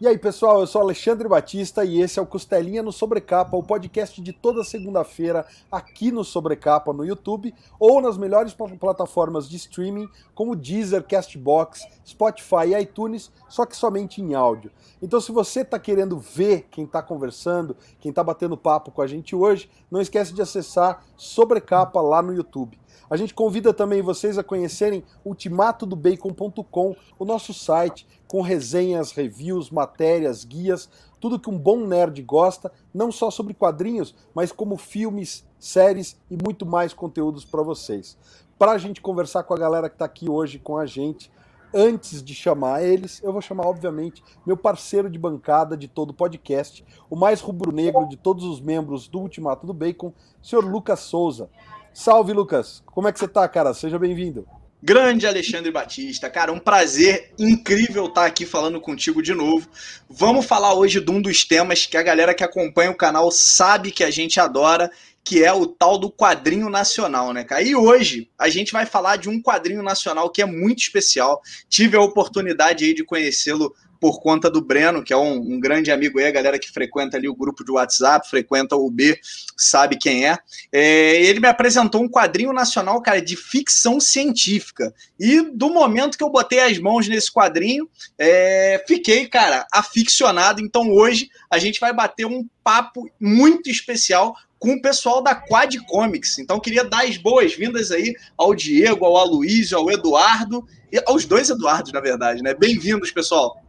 E aí, pessoal, eu sou Alexandre Batista e esse é o Costelinha no Sobrecapa, o podcast de toda segunda-feira aqui no Sobrecapa no YouTube ou nas melhores plataformas de streaming como Deezer, Castbox, Spotify e iTunes, só que somente em áudio. Então, se você está querendo ver quem está conversando, quem está batendo papo com a gente hoje, não esquece de acessar Sobrecapa lá no YouTube. A gente convida também vocês a conhecerem ultimatodobacon.com, o nosso site com resenhas, reviews, matérias, guias, tudo que um bom nerd gosta, não só sobre quadrinhos, mas como filmes, séries e muito mais conteúdos para vocês. Para a gente conversar com a galera que está aqui hoje com a gente, antes de chamar eles, eu vou chamar, obviamente, meu parceiro de bancada de todo o podcast, o mais rubro-negro de todos os membros do Ultimato do Bacon, senhor Lucas Souza. Salve, Lucas! Como é que você tá, cara? Seja bem-vindo. Grande Alexandre Batista, cara, um prazer incrível estar aqui falando contigo de novo. Vamos falar hoje de um dos temas que a galera que acompanha o canal sabe que a gente adora, que é o tal do quadrinho nacional, né, cara? E hoje a gente vai falar de um quadrinho nacional que é muito especial. Tive a oportunidade aí de conhecê-lo por conta do Breno, que é um, um, grande amigo aí, a galera que frequenta ali o grupo de WhatsApp, frequenta o B, sabe quem é. é. Ele me apresentou um quadrinho nacional, cara, de ficção científica. E do momento que eu botei as mãos nesse quadrinho, é, fiquei, cara, aficionado. Então hoje a gente vai bater um papo muito especial com o pessoal da Quad Comics. Então queria dar as boas-vindas aí ao Diego, ao Aloysio, ao Eduardo, e aos dois Eduardos, na verdade, né? Bem-vindos, pessoal.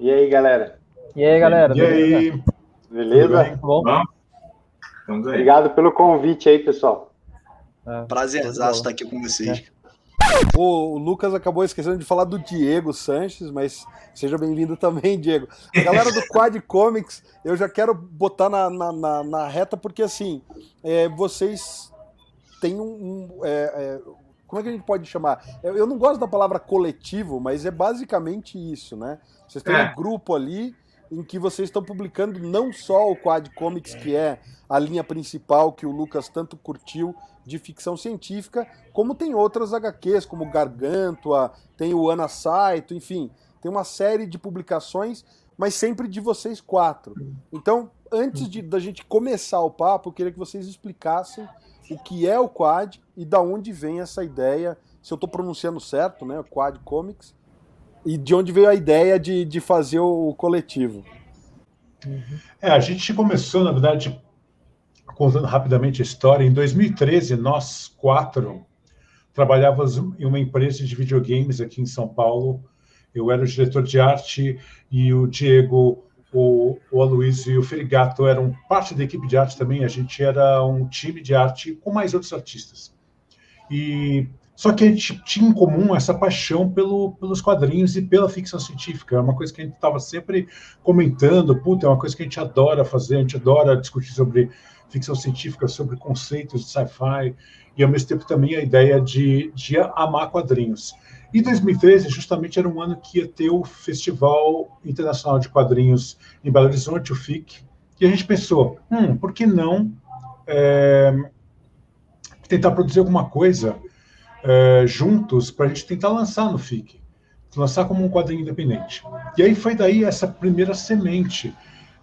E aí, galera? E aí, galera? E beleza? aí? Beleza? Bom? Vamos aí. Obrigado pelo convite aí, pessoal. É, Prazerzaço estar aqui com vocês. É. O Lucas acabou esquecendo de falar do Diego Sanches, mas seja bem-vindo também, Diego. A galera do Quad Comics, eu já quero botar na, na, na, na reta, porque assim, é, vocês têm um. um é, é, como é que a gente pode chamar? Eu, eu não gosto da palavra coletivo, mas é basicamente isso, né? Vocês têm é. um grupo ali em que vocês estão publicando não só o Quad Comics, que é a linha principal que o Lucas tanto curtiu de ficção científica, como tem outras HQs, como Gargantua, tem o Ana Saito, enfim, tem uma série de publicações, mas sempre de vocês quatro. Então, antes de, da gente começar o papo, eu queria que vocês explicassem o que é o Quad e da onde vem essa ideia, se eu estou pronunciando certo, né, Quad Comics, e de onde veio a ideia de, de fazer o coletivo? É, a gente começou, na verdade, contando rapidamente a história, em 2013, nós quatro trabalhávamos em uma empresa de videogames aqui em São Paulo. Eu era o diretor de arte e o Diego, o, o Aloysio e o Ferigato eram parte da equipe de arte também. A gente era um time de arte com mais outros artistas. E só que a gente tinha em comum essa paixão pelo, pelos quadrinhos e pela ficção científica. É uma coisa que a gente estava sempre comentando. Puta, é uma coisa que a gente adora fazer, a gente adora discutir sobre ficção científica, sobre conceitos de sci-fi, e ao mesmo tempo também a ideia de, de amar quadrinhos. E 2013, justamente, era um ano que ia ter o Festival Internacional de Quadrinhos em Belo Horizonte, o FIC, e a gente pensou, hum, por que não é, tentar produzir alguma coisa é, juntos para a gente tentar lançar no FIC, lançar como um quadrinho independente. E aí foi daí essa primeira semente.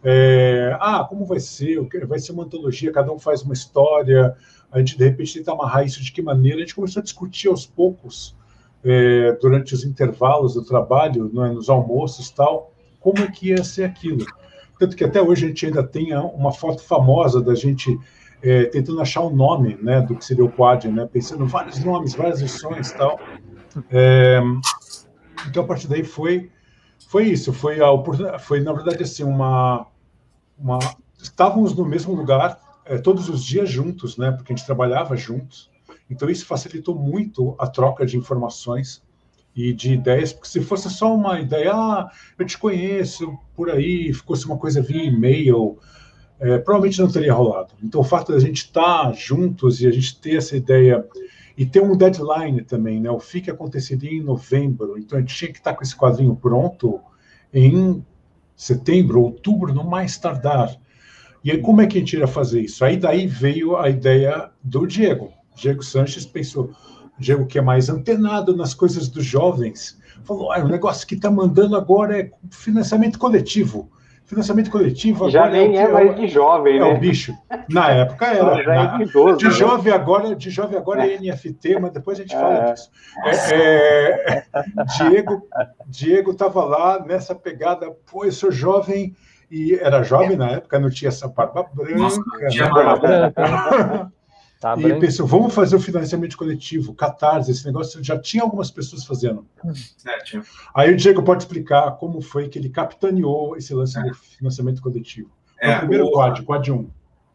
É, ah, como vai ser? Vai ser uma antologia, cada um faz uma história, a gente de repente tenta amarrar isso de que maneira? A gente começou a discutir aos poucos, é, durante os intervalos do trabalho, é, nos almoços tal, como é que ia ser aquilo. Tanto que até hoje a gente ainda tem uma foto famosa da gente é, tentando achar um nome né, do que seria o quad, né, pensando em vários nomes, várias versões tal. É, então, a partir daí foi, foi isso, foi, a, foi na verdade assim, uma, uma... Estávamos no mesmo lugar é, todos os dias juntos, né, porque a gente trabalhava juntos, então isso facilitou muito a troca de informações e de ideias, porque se fosse só uma ideia, ah, eu te conheço por aí, fosse uma coisa via e-mail, é, provavelmente não teria rolado. Então, o fato de a gente estar tá juntos e a gente ter essa ideia e ter um deadline também, né? O FIC aconteceria em novembro, então a gente tinha que estar tá com esse quadrinho pronto em setembro, outubro, no mais tardar. E aí, como é que a gente iria fazer isso? Aí daí veio a ideia do Diego. Diego Sanches pensou, Diego que é mais antenado nas coisas dos jovens, falou: ah, o negócio que está mandando agora é financiamento coletivo. Financiamento coletivo já nem é, é mais de jovem, é né? É o bicho. Na época era. Já na, é idoso, de né? jovem agora, de jovem agora é NFT, mas depois a gente fala é. disso. É, Diego, Diego estava lá nessa pegada. Pô, eu sou jovem e era jovem na época, não tinha essa barba branca. Nossa, tinha barba branca. Tá e branco. pensou, vamos fazer o financiamento coletivo, catarse, esse negócio já tinha algumas pessoas fazendo. É, tinha. Aí o Diego pode explicar como foi que ele capitaneou esse lance é. do financiamento coletivo. É, o primeiro o quad, quad 1.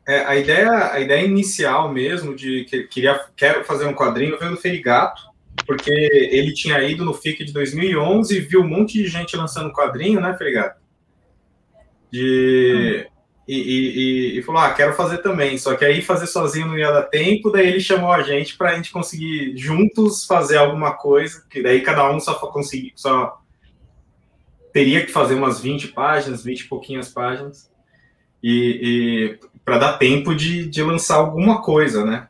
É, a, ideia, a ideia inicial mesmo de que queria, quero fazer um quadrinho veio do Ferigato, porque ele tinha ido no FIC de 2011 e viu um monte de gente lançando quadrinho, né, Ferigato? De, e, e, e, falou: Ah, quero fazer também. Só que aí fazer sozinho não ia dar tempo. Daí ele chamou a gente para a gente conseguir juntos fazer alguma coisa. Que daí cada um só conseguir, só teria que fazer umas 20 páginas, 20 e pouquinhas páginas. E, e para dar tempo de, de lançar alguma coisa, né?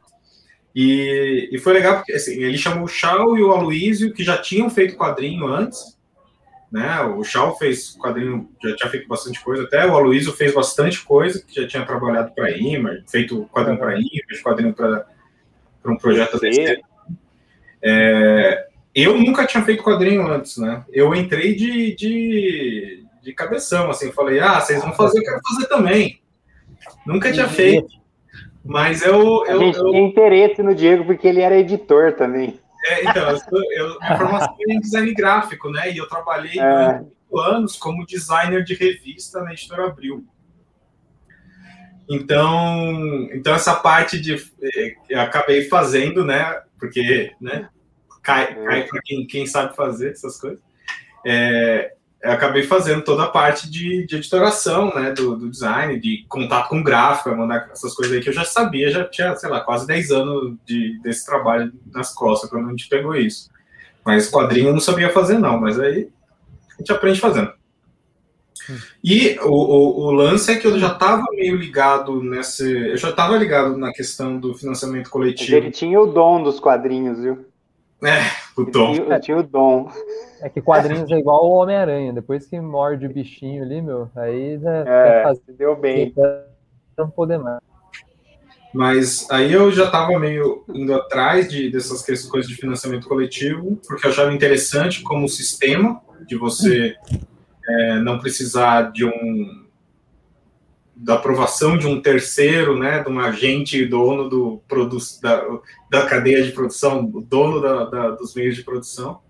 E, e foi legal porque assim, ele chamou o Chau e o Aloysio, que já tinham feito quadrinho antes, né? O Shaw fez quadrinho, já tinha feito bastante coisa, até o Aloysio fez bastante coisa, que já tinha trabalhado para a Image, feito quadrinho para a Image, quadrinho para um projeto desse. É, eu nunca tinha feito quadrinho antes, né? Eu entrei de, de, de cabeção, assim, falei, ah, vocês vão fazer, eu quero fazer também. Nunca tinha feito. Mas eu. eu eu... tinha interesse no Diego porque ele era editor também. É, então, eu, sou, eu, minha formação é em design gráfico, né? E eu trabalhei é. oito anos como designer de revista na editora Abril. Então, então essa parte de eh, eu acabei fazendo, né? Porque, né? Cai, cai para quem, quem sabe fazer essas coisas. É, acabei fazendo toda a parte de, de editoração, né, do, do, design, de contato com gráfico, mandar essas coisas aí que eu já sabia, já tinha, sei lá, quase 10 anos de, desse trabalho nas costas quando a gente pegou isso. Mas quadrinho eu não sabia fazer, não, mas aí a gente aprende fazendo. E o, o, o lance é que eu já estava meio ligado nesse. Eu já estava ligado na questão do financiamento coletivo. Ele tinha o dom dos quadrinhos, viu? É, o dom. Eu tinha o dom. É que quadrinhos é igual o Homem-Aranha. Depois que morde o bichinho ali, meu, aí já é, fazer... deu bem. Não poder mais. Mas aí eu já estava meio indo atrás de, dessas questões de financiamento coletivo, porque eu achava interessante como sistema de você é, não precisar de um da aprovação de um terceiro, né, de um agente dono do produ da, da cadeia de produção, dono da, da, dos meios de produção.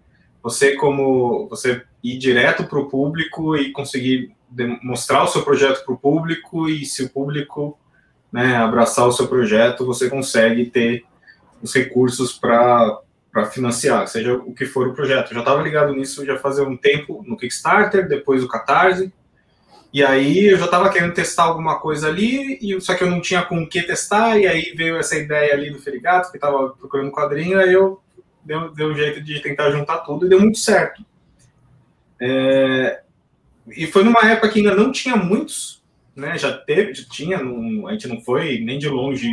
Você como você ir direto para o público e conseguir mostrar o seu projeto para o público e se o público né, abraçar o seu projeto, você consegue ter os recursos para para financiar, seja o que for o projeto. Eu já estava ligado nisso já fazia um tempo no Kickstarter, depois o Catarse, e aí eu já estava querendo testar alguma coisa ali, e só que eu não tinha com o que testar, e aí veio essa ideia ali do Ferigato, que estava procurando um quadrinho, aí eu deu, deu um jeito de tentar juntar tudo e deu muito certo. É, e foi numa época que ainda não tinha muitos, né? Já teve, já tinha, não, a gente não foi nem de longe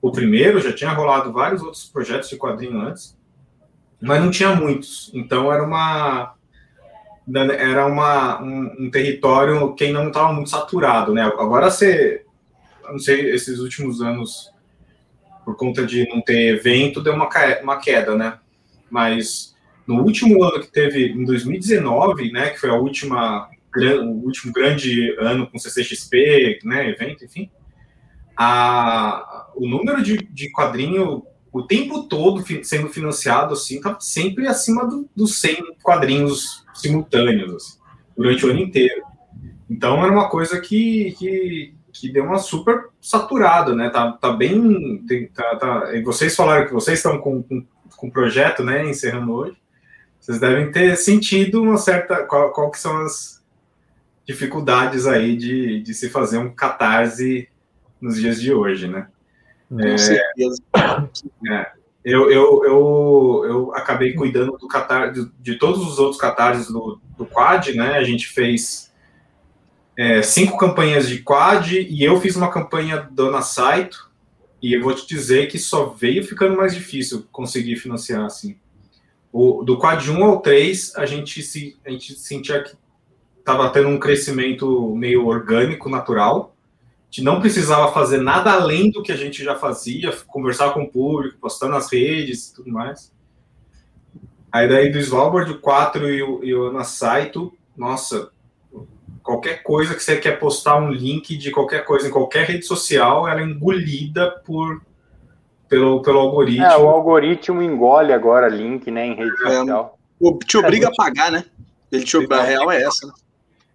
o primeiro, já tinha rolado vários outros projetos de quadrinho antes, mas não tinha muitos. Então era uma era uma, um, um território que não estava muito saturado, né? Agora você, não sei, esses últimos anos, por conta de não ter evento, deu uma, uma queda, né? Mas no último ano que teve, em 2019, né, que foi a última, o último grande ano com CCXP, né, evento, enfim, a, o número de, de quadrinho o tempo todo sendo financiado assim, tá sempre acima dos do 100 quadrinhos simultâneos, assim, durante o ano inteiro. Então era uma coisa que, que, que deu uma super saturada, né? Tá, tá bem. Tem, tá, tá, vocês falaram que vocês estão com, com, com projeto, né? Encerrando hoje. Vocês devem ter sentido uma certa. Qual, qual que são as dificuldades aí de, de se fazer um catarse nos dias de hoje, né? Com é, certeza. É, eu, eu, eu, eu acabei cuidando do catar, de, de todos os outros catarses do, do Quad, né? A gente fez é, cinco campanhas de Quad e eu fiz uma campanha Dona Saito. E eu vou te dizer que só veio ficando mais difícil conseguir financiar assim. O, do quad 1 ao 3, a gente, se, a gente sentia que estava tendo um crescimento meio orgânico, natural. A gente não precisava fazer nada além do que a gente já fazia, conversar com o público, postar nas redes e tudo mais. Aí daí do Svalbard 4 e o, e o Anasaito, nossa, qualquer coisa que você quer postar um link de qualquer coisa em qualquer rede social, ela é engolida por pelo, pelo algoritmo. É, o algoritmo engole agora link, né, em rede é, social. Te obriga a pagar, né? Ele te obriga, a real é essa, né?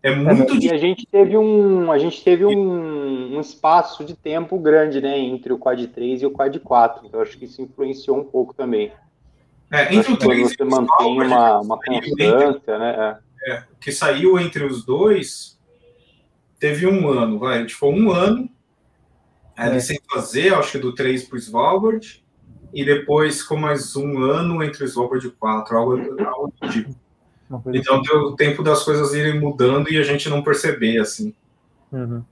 É muito é, E a gente teve um, a gente teve um, um, espaço de tempo grande, né, entre o Quad 3 e o Quad 4. Eu acho que isso influenciou um pouco também. É, entre o 3 você mantém uma, uma constância, né? É. é, que saiu entre os dois, teve um ano, vai, a gente foi um ano ali é. sem fazer, acho que do 3 para o Svalbard, e depois com mais um ano entre o Svalbard e o 4, algo, algo do tipo. Então assim. deu o tempo das coisas irem mudando e a gente não perceber, assim. Uhum.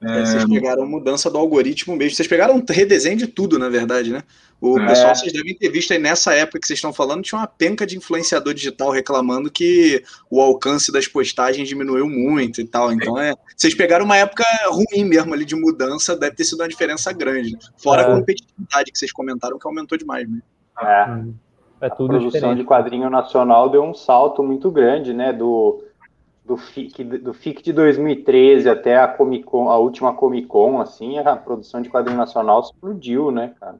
É... Vocês pegaram mudança do algoritmo mesmo. Vocês pegaram redesenho de tudo, na verdade, né? O é. pessoal, vocês devem ter visto aí nessa época que vocês estão falando, tinha uma penca de influenciador digital reclamando que o alcance das postagens diminuiu muito e tal. Então, é. Vocês pegaram uma época ruim mesmo ali de mudança, deve ter sido uma diferença grande. Fora é. a competitividade que vocês comentaram, que aumentou demais, né? É. É tudo a produção diferente. de quadrinho nacional deu um salto muito grande, né? Do do FIC, do FIC de 2013 até a Comic Con, a última Comic Con, assim, a produção de quadrinho nacional explodiu, né, cara?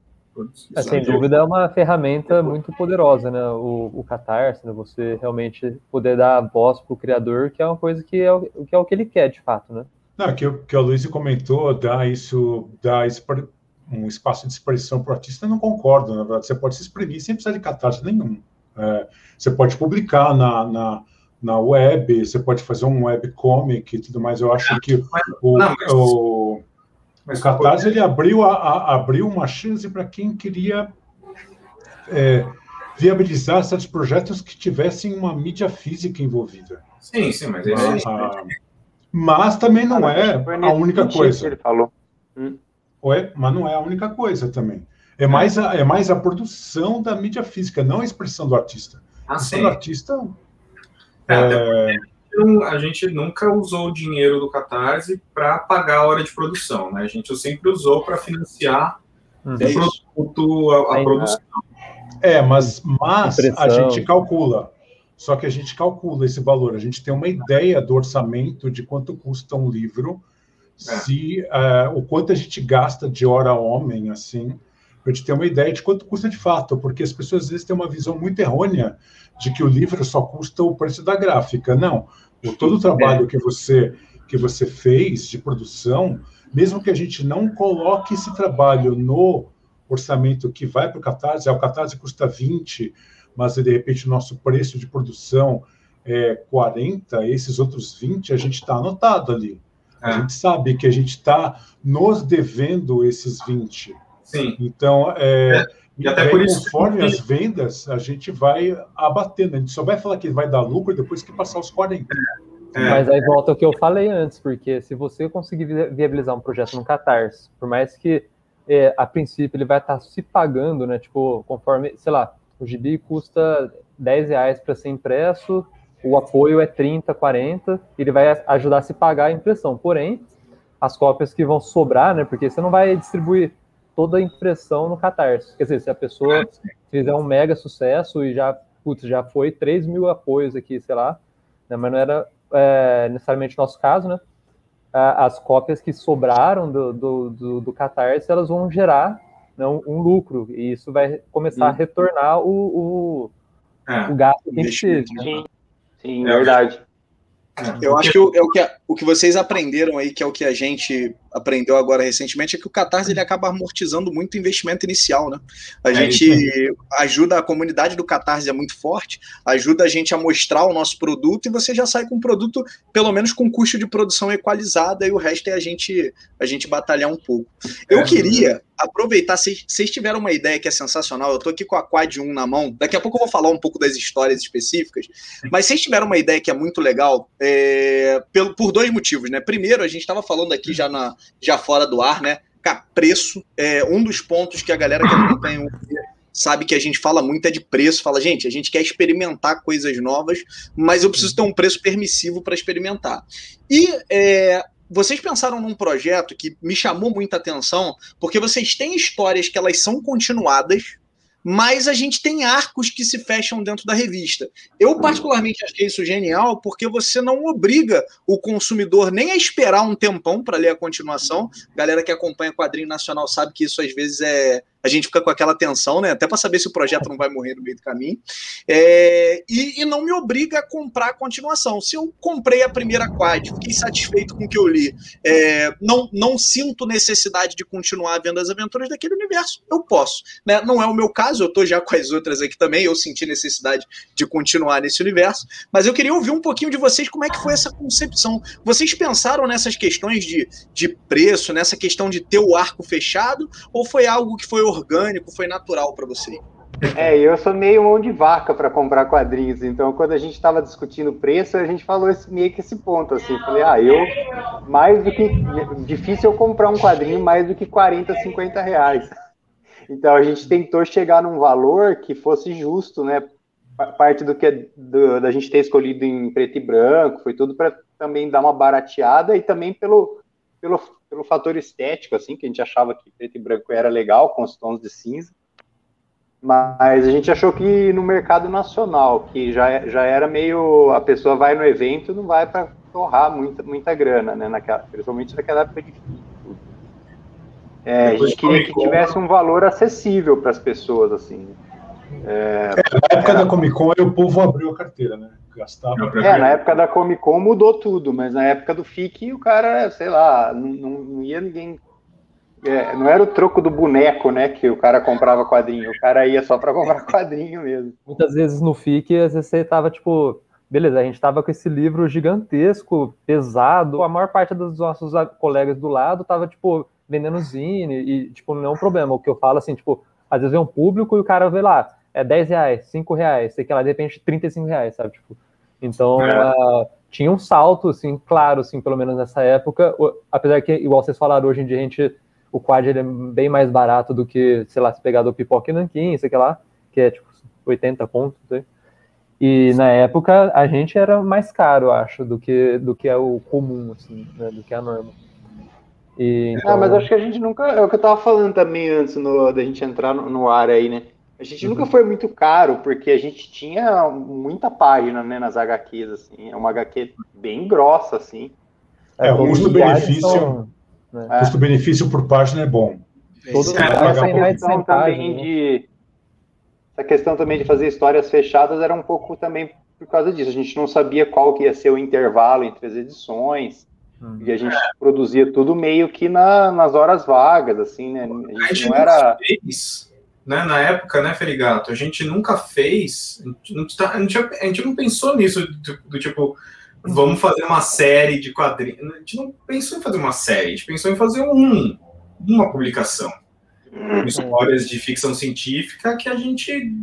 É, sem dúvida é uma ferramenta muito poderosa, né? O, o Catarse, né? você realmente poder dar voz para o criador, que é uma coisa que é, o, que é o que ele quer, de fato, né? Não, que, que o Luiz comentou, dá isso, dá um espaço de expressão para o artista, eu não concordo, na verdade. Você pode se exprimir sem precisar de catarse nenhum. É, você pode publicar na, na na web, você pode fazer um webcomic e tudo mais. Eu acho que o, não, mas, o, o Catarse pode... ele abriu, a, a, abriu uma chance para quem queria é, viabilizar certos projetos que tivessem uma mídia física envolvida. Sim, sim, mas, mas, ah, mas também não é a única coisa. Ele falou. Hum. Ué, mas não é a única coisa também. É mais a, é mais a produção da mídia física, não a expressão do artista. Ah, a expressão sim. do artista é, a gente nunca usou o dinheiro do Catarse para pagar a hora de produção, né? A gente sempre usou para financiar uhum. o produto, a, a produção. É, mas, mas a gente calcula. Só que a gente calcula esse valor. A gente tem uma ideia do orçamento de quanto custa um livro, é. Se uh, o quanto a gente gasta de hora homem, assim, para a gente ter uma ideia de quanto custa de fato, porque as pessoas às vezes têm uma visão muito errônea de que o livro só custa o preço da gráfica. Não. O, todo o trabalho que você, que você fez de produção, mesmo que a gente não coloque esse trabalho no orçamento que vai para o Catarse, ah, o Catarse custa 20, mas de repente o nosso preço de produção é 40, esses outros 20 a gente está anotado ali. É. A gente sabe que a gente está nos devendo esses 20. Sim. Então, é, é. E até por isso. Conforme as vendas, a gente vai abatendo. A gente só vai falar que vai dar lucro depois que passar os 40. É. Mas aí volta o que eu falei antes, porque se você conseguir viabilizar um projeto no Catarse, por mais que é, a princípio ele vai estar se pagando, né? Tipo, conforme, sei lá, o gibi custa 10 reais para ser impresso, o apoio é 30, 40, ele vai ajudar a se pagar a impressão. Porém, as cópias que vão sobrar, né? Porque você não vai distribuir toda a impressão no Catarse. Quer dizer, se a pessoa fizer um mega sucesso e já, putz, já foi 3 mil apoios aqui, sei lá, né, mas não era é, necessariamente o nosso caso, né? As cópias que sobraram do, do, do, do Catarse, elas vão gerar né, um, um, lucro, e isso vai começar a retornar o, o, é, o gasto que a gente fez. Né? Sim, verdade. Eu acho que, o, é o que o que vocês aprenderam aí, que é o que a gente aprendeu agora recentemente, é que o Catarse ele acaba amortizando muito o investimento inicial, né? A é gente isso. ajuda, a comunidade do Catarse é muito forte, ajuda a gente a mostrar o nosso produto e você já sai com um produto, pelo menos com custo de produção equalizado, e o resto é a gente, a gente batalhar um pouco. Eu é, queria aproveitar, vocês tiveram uma ideia que é sensacional, eu tô aqui com a Quad 1 na mão, daqui a pouco eu vou falar um pouco das histórias específicas, mas vocês tiveram uma ideia que é muito legal, é, pelo, por dois motivos, né? Primeiro, a gente estava falando aqui já, na, já fora do ar, né? Cara, preço é um dos pontos que a galera que acompanha o sabe que a gente fala muito é de preço, fala, gente, a gente quer experimentar coisas novas, mas eu preciso ter um preço permissivo para experimentar. E é, vocês pensaram num projeto que me chamou muita atenção, porque vocês têm histórias que elas são continuadas, mas a gente tem arcos que se fecham dentro da revista. Eu, particularmente, achei isso genial, porque você não obriga o consumidor nem a esperar um tempão para ler a continuação. Galera que acompanha quadrinho nacional sabe que isso às vezes é, a gente fica com aquela tensão, né? Até para saber se o projeto não vai morrer no meio do caminho. É, e, e, não me obriga a comprar a continuação. Se eu comprei a primeira quad, fiquei satisfeito com o que eu li, é, não, não sinto necessidade de continuar vendo as aventuras daquele universo, eu posso. Né? Não é o meu caso, eu tô já com as outras aqui também, eu senti necessidade de continuar nesse universo, mas eu queria ouvir um pouquinho de vocês como é que foi essa concepção. Vocês pensaram nessas questões de, de preço, nessa questão de ter o arco fechado, ou foi algo que foi orgânico, foi natural para você? É, eu sou meio mão de vaca para comprar quadrinhos, então quando a gente estava discutindo preço, a gente falou esse, meio que esse ponto, assim, falei, ah, eu, mais do que, difícil eu comprar um quadrinho mais do que 40, 50 reais. Então a gente tentou chegar num valor que fosse justo, né, parte do que do, da gente ter escolhido em preto e branco, foi tudo para também dar uma barateada e também pelo, pelo pelo fator estético, assim, que a gente achava que preto e branco era legal, com os tons de cinza. Mas a gente achou que no mercado nacional, que já, já era meio. A pessoa vai no evento não vai para torrar muita, muita grana, né? Naquela, principalmente naquela época de é, a gente queria que tivesse um valor acessível para as pessoas, assim. É, na época da Comic Con, o povo abriu a carteira, né? Gastava. É, na época da Comic Con mudou tudo, mas na época do FIC o cara, sei lá, não, não ia ninguém. É, não era o troco do boneco, né? Que o cara comprava quadrinho, o cara ia só para comprar quadrinho mesmo. Muitas vezes no FIC, às vezes você tava tipo, beleza, a gente tava com esse livro gigantesco, pesado, a maior parte dos nossos colegas do lado tava, tipo, vendendo zine, e, tipo, não é um problema. O que eu falo, assim, tipo, às vezes vem um público e o cara vê lá, é 10 reais, 5 reais, sei que lá, de repente 35 reais, sabe? Tipo, então, é. uh, tinha um salto, assim, claro, assim, pelo menos nessa época, apesar que, igual vocês falaram, hoje em dia a gente, o quad ele é bem mais barato do que, sei lá, se pegar do Pipoca e Nanquim, sei que lá, que é, tipo, 80 pontos, sei. E na época a gente era mais caro, acho, do que, do que é o comum, assim, né, do que é a norma. E, então... Ah, mas acho que a gente nunca. É o que eu tava falando também antes no, da gente entrar no, no ar aí, né? A gente uhum. nunca foi muito caro, porque a gente tinha muita página né, nas HQs, assim. É uma HQ bem grossa, assim. É, o custo-benefício. Né? Custo-benefício por página é bom. Todo é, essa questão também né? de. Essa questão também de fazer histórias fechadas era um pouco também por causa disso. A gente não sabia qual que ia ser o intervalo entre as edições. Uhum. E a gente produzia tudo meio que na, nas horas vagas, assim, né? A gente, a gente não era. Fez, né, na época, né, Feligato? A gente nunca fez. A gente não, tá, a gente, a gente não pensou nisso, do, do tipo, vamos fazer uma série de quadrinhos. A gente não pensou em fazer uma série, a gente pensou em fazer um, uma publicação. Uhum. Histórias de ficção científica que a gente.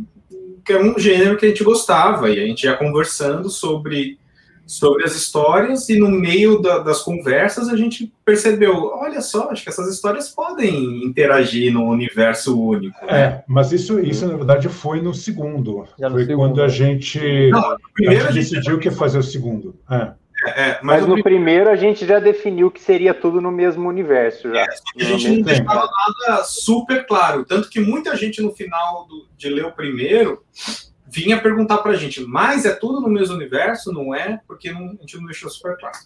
que é um gênero que a gente gostava, e a gente ia conversando sobre sobre as histórias e no meio da, das conversas a gente percebeu, olha só, acho que essas histórias podem interagir no universo único. É, mas isso, isso na verdade foi no segundo. Já foi segundo. quando a gente, Não, primeiro a gente decidiu que ia fazer o segundo. É. É, é, mas, mas, no primeiro a gente já definiu que seria tudo no mesmo universo já. É, a gente não deixava nada super claro, tanto que muita gente no final do, de ler o primeiro vinha perguntar para a gente, mas é tudo no mesmo universo? Não é? Porque não, a gente não deixou super claro.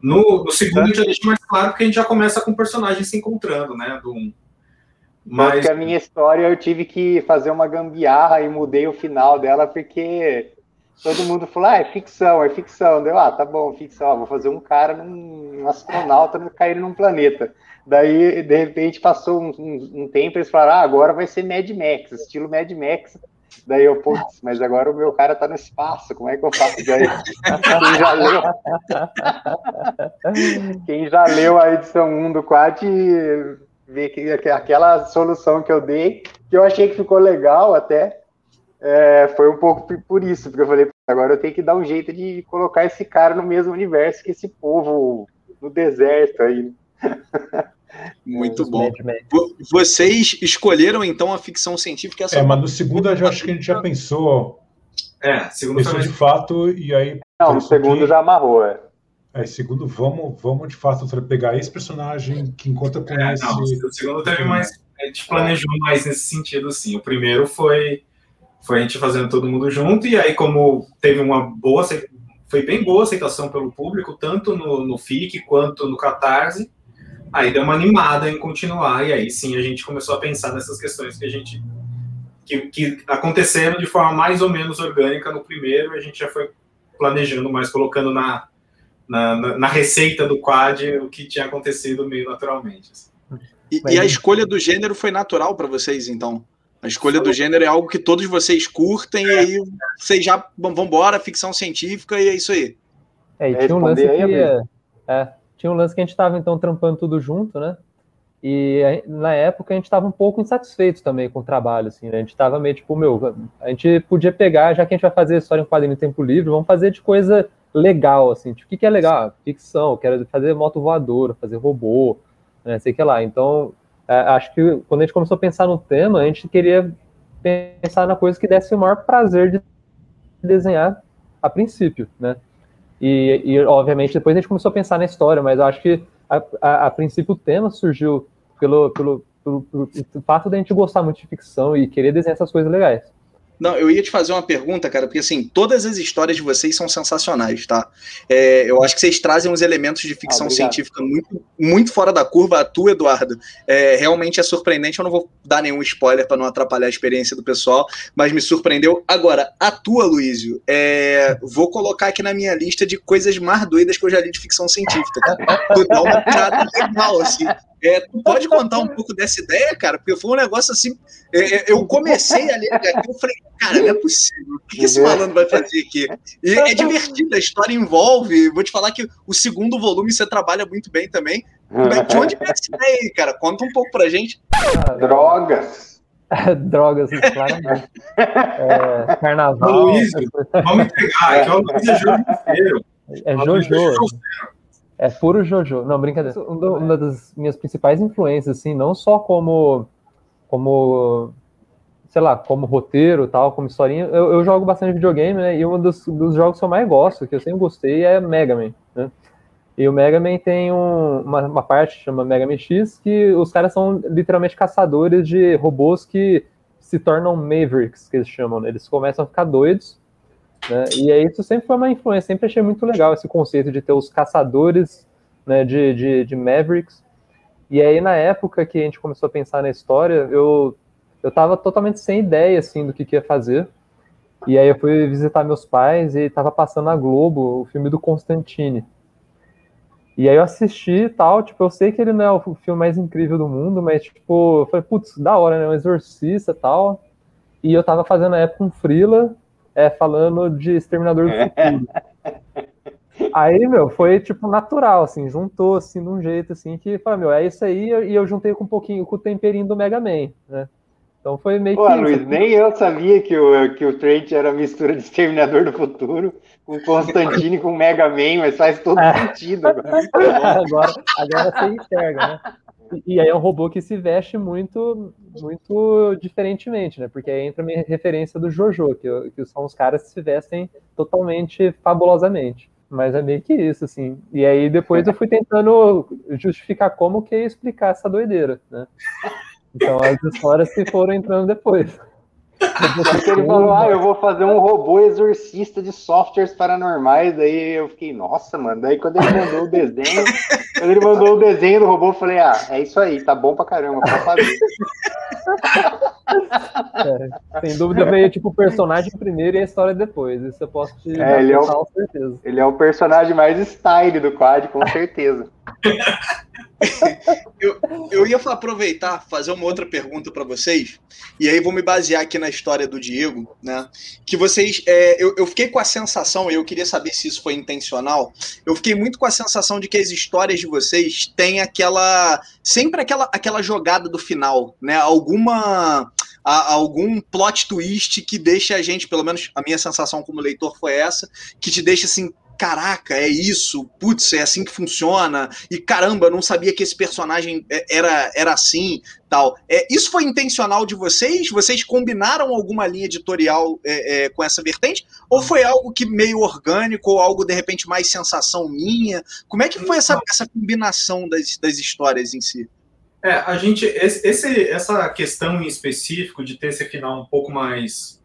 No, no segundo, a gente já deixa mais claro porque a gente já começa com personagens se encontrando, né? Do um. Mas Porque a minha história eu tive que fazer uma gambiarra e mudei o final dela porque todo mundo falou, ah, é ficção, é ficção. Deu, ah, tá bom, ficção, vou fazer um cara, num, um astronauta cair num planeta. Daí, de repente, passou um, um, um tempo, eles falaram, ah, agora vai ser Mad Max, estilo Mad Max, Daí eu, putz, mas agora o meu cara tá no espaço, como é que eu faço? Daí, quem já leu, quem já leu a edição 1 do Quad vê que aquela solução que eu dei, que eu achei que ficou legal até, é, foi um pouco por isso, porque eu falei, agora eu tenho que dar um jeito de colocar esse cara no mesmo universo que esse povo no deserto aí. Muito bom. Vocês escolheram então a ficção científica? Essa é, mas no segundo eu acho que a gente já pensou. É, segundo pensou de fato, e aí. Não, no segundo que... já amarrou, é. Aí, segundo, vamos, vamos de fato pegar esse personagem que encontra com é, esse. Não, o segundo teve mais. A gente planejou mais nesse sentido, sim. O primeiro foi, foi a gente fazendo todo mundo junto, e aí, como teve uma boa. Foi bem boa aceitação pelo público, tanto no, no FIC quanto no Catarse. Aí deu uma animada em continuar, e aí sim a gente começou a pensar nessas questões que a gente. que, que aconteceram de forma mais ou menos orgânica no primeiro, e a gente já foi planejando mais, colocando na, na, na, na receita do quad o que tinha acontecido meio naturalmente. Assim. E, e, a escolha do gênero foi natural para vocês, então? A escolha do gênero é algo que todos vocês curtem é. e aí vocês já vão embora, ficção científica e é isso aí. É, e tinha um lance que, é, é, tinha um lance que a gente estava então trampando tudo junto, né? E na época a gente estava um pouco insatisfeito também com o trabalho, assim, né? A gente estava meio tipo, meu, a gente podia pegar, já que a gente vai fazer história em quadrinho em tempo livre, vamos fazer de coisa legal, assim. Tipo, o que, que é legal? Ficção, quero fazer moto voadora, fazer robô, né, sei que lá. Então, acho que quando a gente começou a pensar no tema, a gente queria pensar na coisa que desse o maior prazer de desenhar a princípio, né? E, e obviamente, depois a gente começou a pensar na história, mas eu acho que a, a, a princípio o tema surgiu pelo, pelo, pelo, pelo, fato de a gente gostar muito de ficção e querer desenhar essas coisas legais. Não, eu ia te fazer uma pergunta, cara, porque assim, todas as histórias de vocês são sensacionais, tá? É, eu acho que vocês trazem uns elementos de ficção ah, científica muito, muito fora da curva. A tua, Eduardo, é, realmente é surpreendente. Eu não vou dar nenhum spoiler para não atrapalhar a experiência do pessoal, mas me surpreendeu. Agora, a tua, Luísio, é, vou colocar aqui na minha lista de coisas mais doidas que eu já li de ficção científica, tá? Tu dá uma tirada legal, assim. É, tu pode contar um pouco dessa ideia, cara? Porque foi um negócio assim. É, é eu comecei a ler, eu falei, cara, não é possível. O que, esse malandro vai fazer aqui? E é divertido, a história envolve. Vou te falar que o segundo volume você trabalha muito bem também. De onde vem essa ideia aí, cara? Conta um pouco pra gente. Drogas. Drogas, claramente. É, carnaval. Luiz, vamos entregar. Aqui é o Luiz é Jojo. É Jojo. É puro Jojo. Não, brincadeira. Uma das minhas principais influências, assim, não só como, como sei lá, como roteiro tal, como historinha, eu, eu jogo bastante videogame, né? E um dos, dos, jogos que eu mais gosto, que eu sempre gostei, é Mega Man, né? E o Mega Man tem um, uma, uma parte chama Mega Man X, que os caras são literalmente caçadores de robôs que se tornam Mavericks, que eles chamam, né? Eles começam a ficar doidos né? E aí isso sempre foi uma influência, sempre achei muito legal esse conceito de ter os caçadores né, de, de, de Mavericks. E aí na época que a gente começou a pensar na história, eu eu estava totalmente sem ideia assim do que, que ia fazer. E aí eu fui visitar meus pais e estava passando na Globo o filme do Constantine. E aí eu assisti e tal, tipo, eu sei que ele não é o filme mais incrível do mundo, mas tipo, foi putz, da hora, né? Um exorcista e tal. E eu tava fazendo na época um freela é, falando de Exterminador do Futuro. Aí, meu, foi tipo natural, assim, juntou assim de um jeito assim que, falei, meu, é isso aí, e eu juntei com um pouquinho com o temperinho do Mega Man, né? Então foi meio Pô, que. Luiz, nem eu sabia que o, que o Trent era mistura de Exterminador do Futuro com Constantine com Mega Man, mas faz todo é. sentido agora. agora. Agora você enxerga, né? E aí é um robô que se veste muito, muito diferentemente, né? Porque aí entra a minha referência do Jojo, que, que são os caras que se vestem totalmente fabulosamente. Mas é meio que isso, assim. E aí depois eu fui tentando justificar como que ia explicar essa doideira, né? Então as histórias que foram entrando depois. Ele falou, ah, eu vou fazer um robô exorcista de softwares paranormais. Daí eu fiquei, nossa, mano. Daí quando ele mandou o desenho, quando ele mandou o desenho do robô, eu falei, ah, é isso aí, tá bom pra caramba, pra fazer. É, sem dúvida veio tipo o personagem primeiro e a história depois. Isso eu posso te é, ele é o, certeza. Ele é o personagem mais style do quad, com certeza. eu, eu ia aproveitar, fazer uma outra pergunta para vocês, e aí vou me basear aqui na história do Diego, né? Que vocês. É, eu, eu fiquei com a sensação, e eu queria saber se isso foi intencional, eu fiquei muito com a sensação de que as histórias de vocês têm aquela. sempre aquela, aquela jogada do final, né? Alguma. Algum plot twist que deixa a gente, pelo menos a minha sensação como leitor foi essa, que te deixa assim caraca, é isso, putz, é assim que funciona, e caramba, não sabia que esse personagem é, era, era assim, tal. É, isso foi intencional de vocês? Vocês combinaram alguma linha editorial é, é, com essa vertente? Ou foi algo que meio orgânico, ou algo de repente mais sensação minha? Como é que foi essa, essa combinação das, das histórias em si? É, a gente, esse, essa questão em específico de ter esse final um pouco mais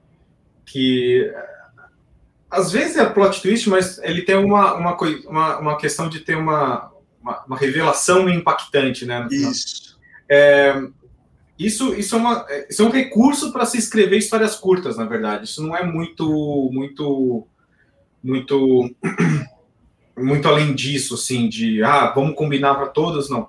que às vezes é plot twist, mas ele tem uma, uma, uma, uma questão de ter uma, uma, uma revelação impactante, né? Isso. É, isso, isso, é uma, isso é um recurso para se escrever histórias curtas, na verdade. Isso não é muito, muito, muito, muito além disso, assim, de ah, vamos combinar para todas, não.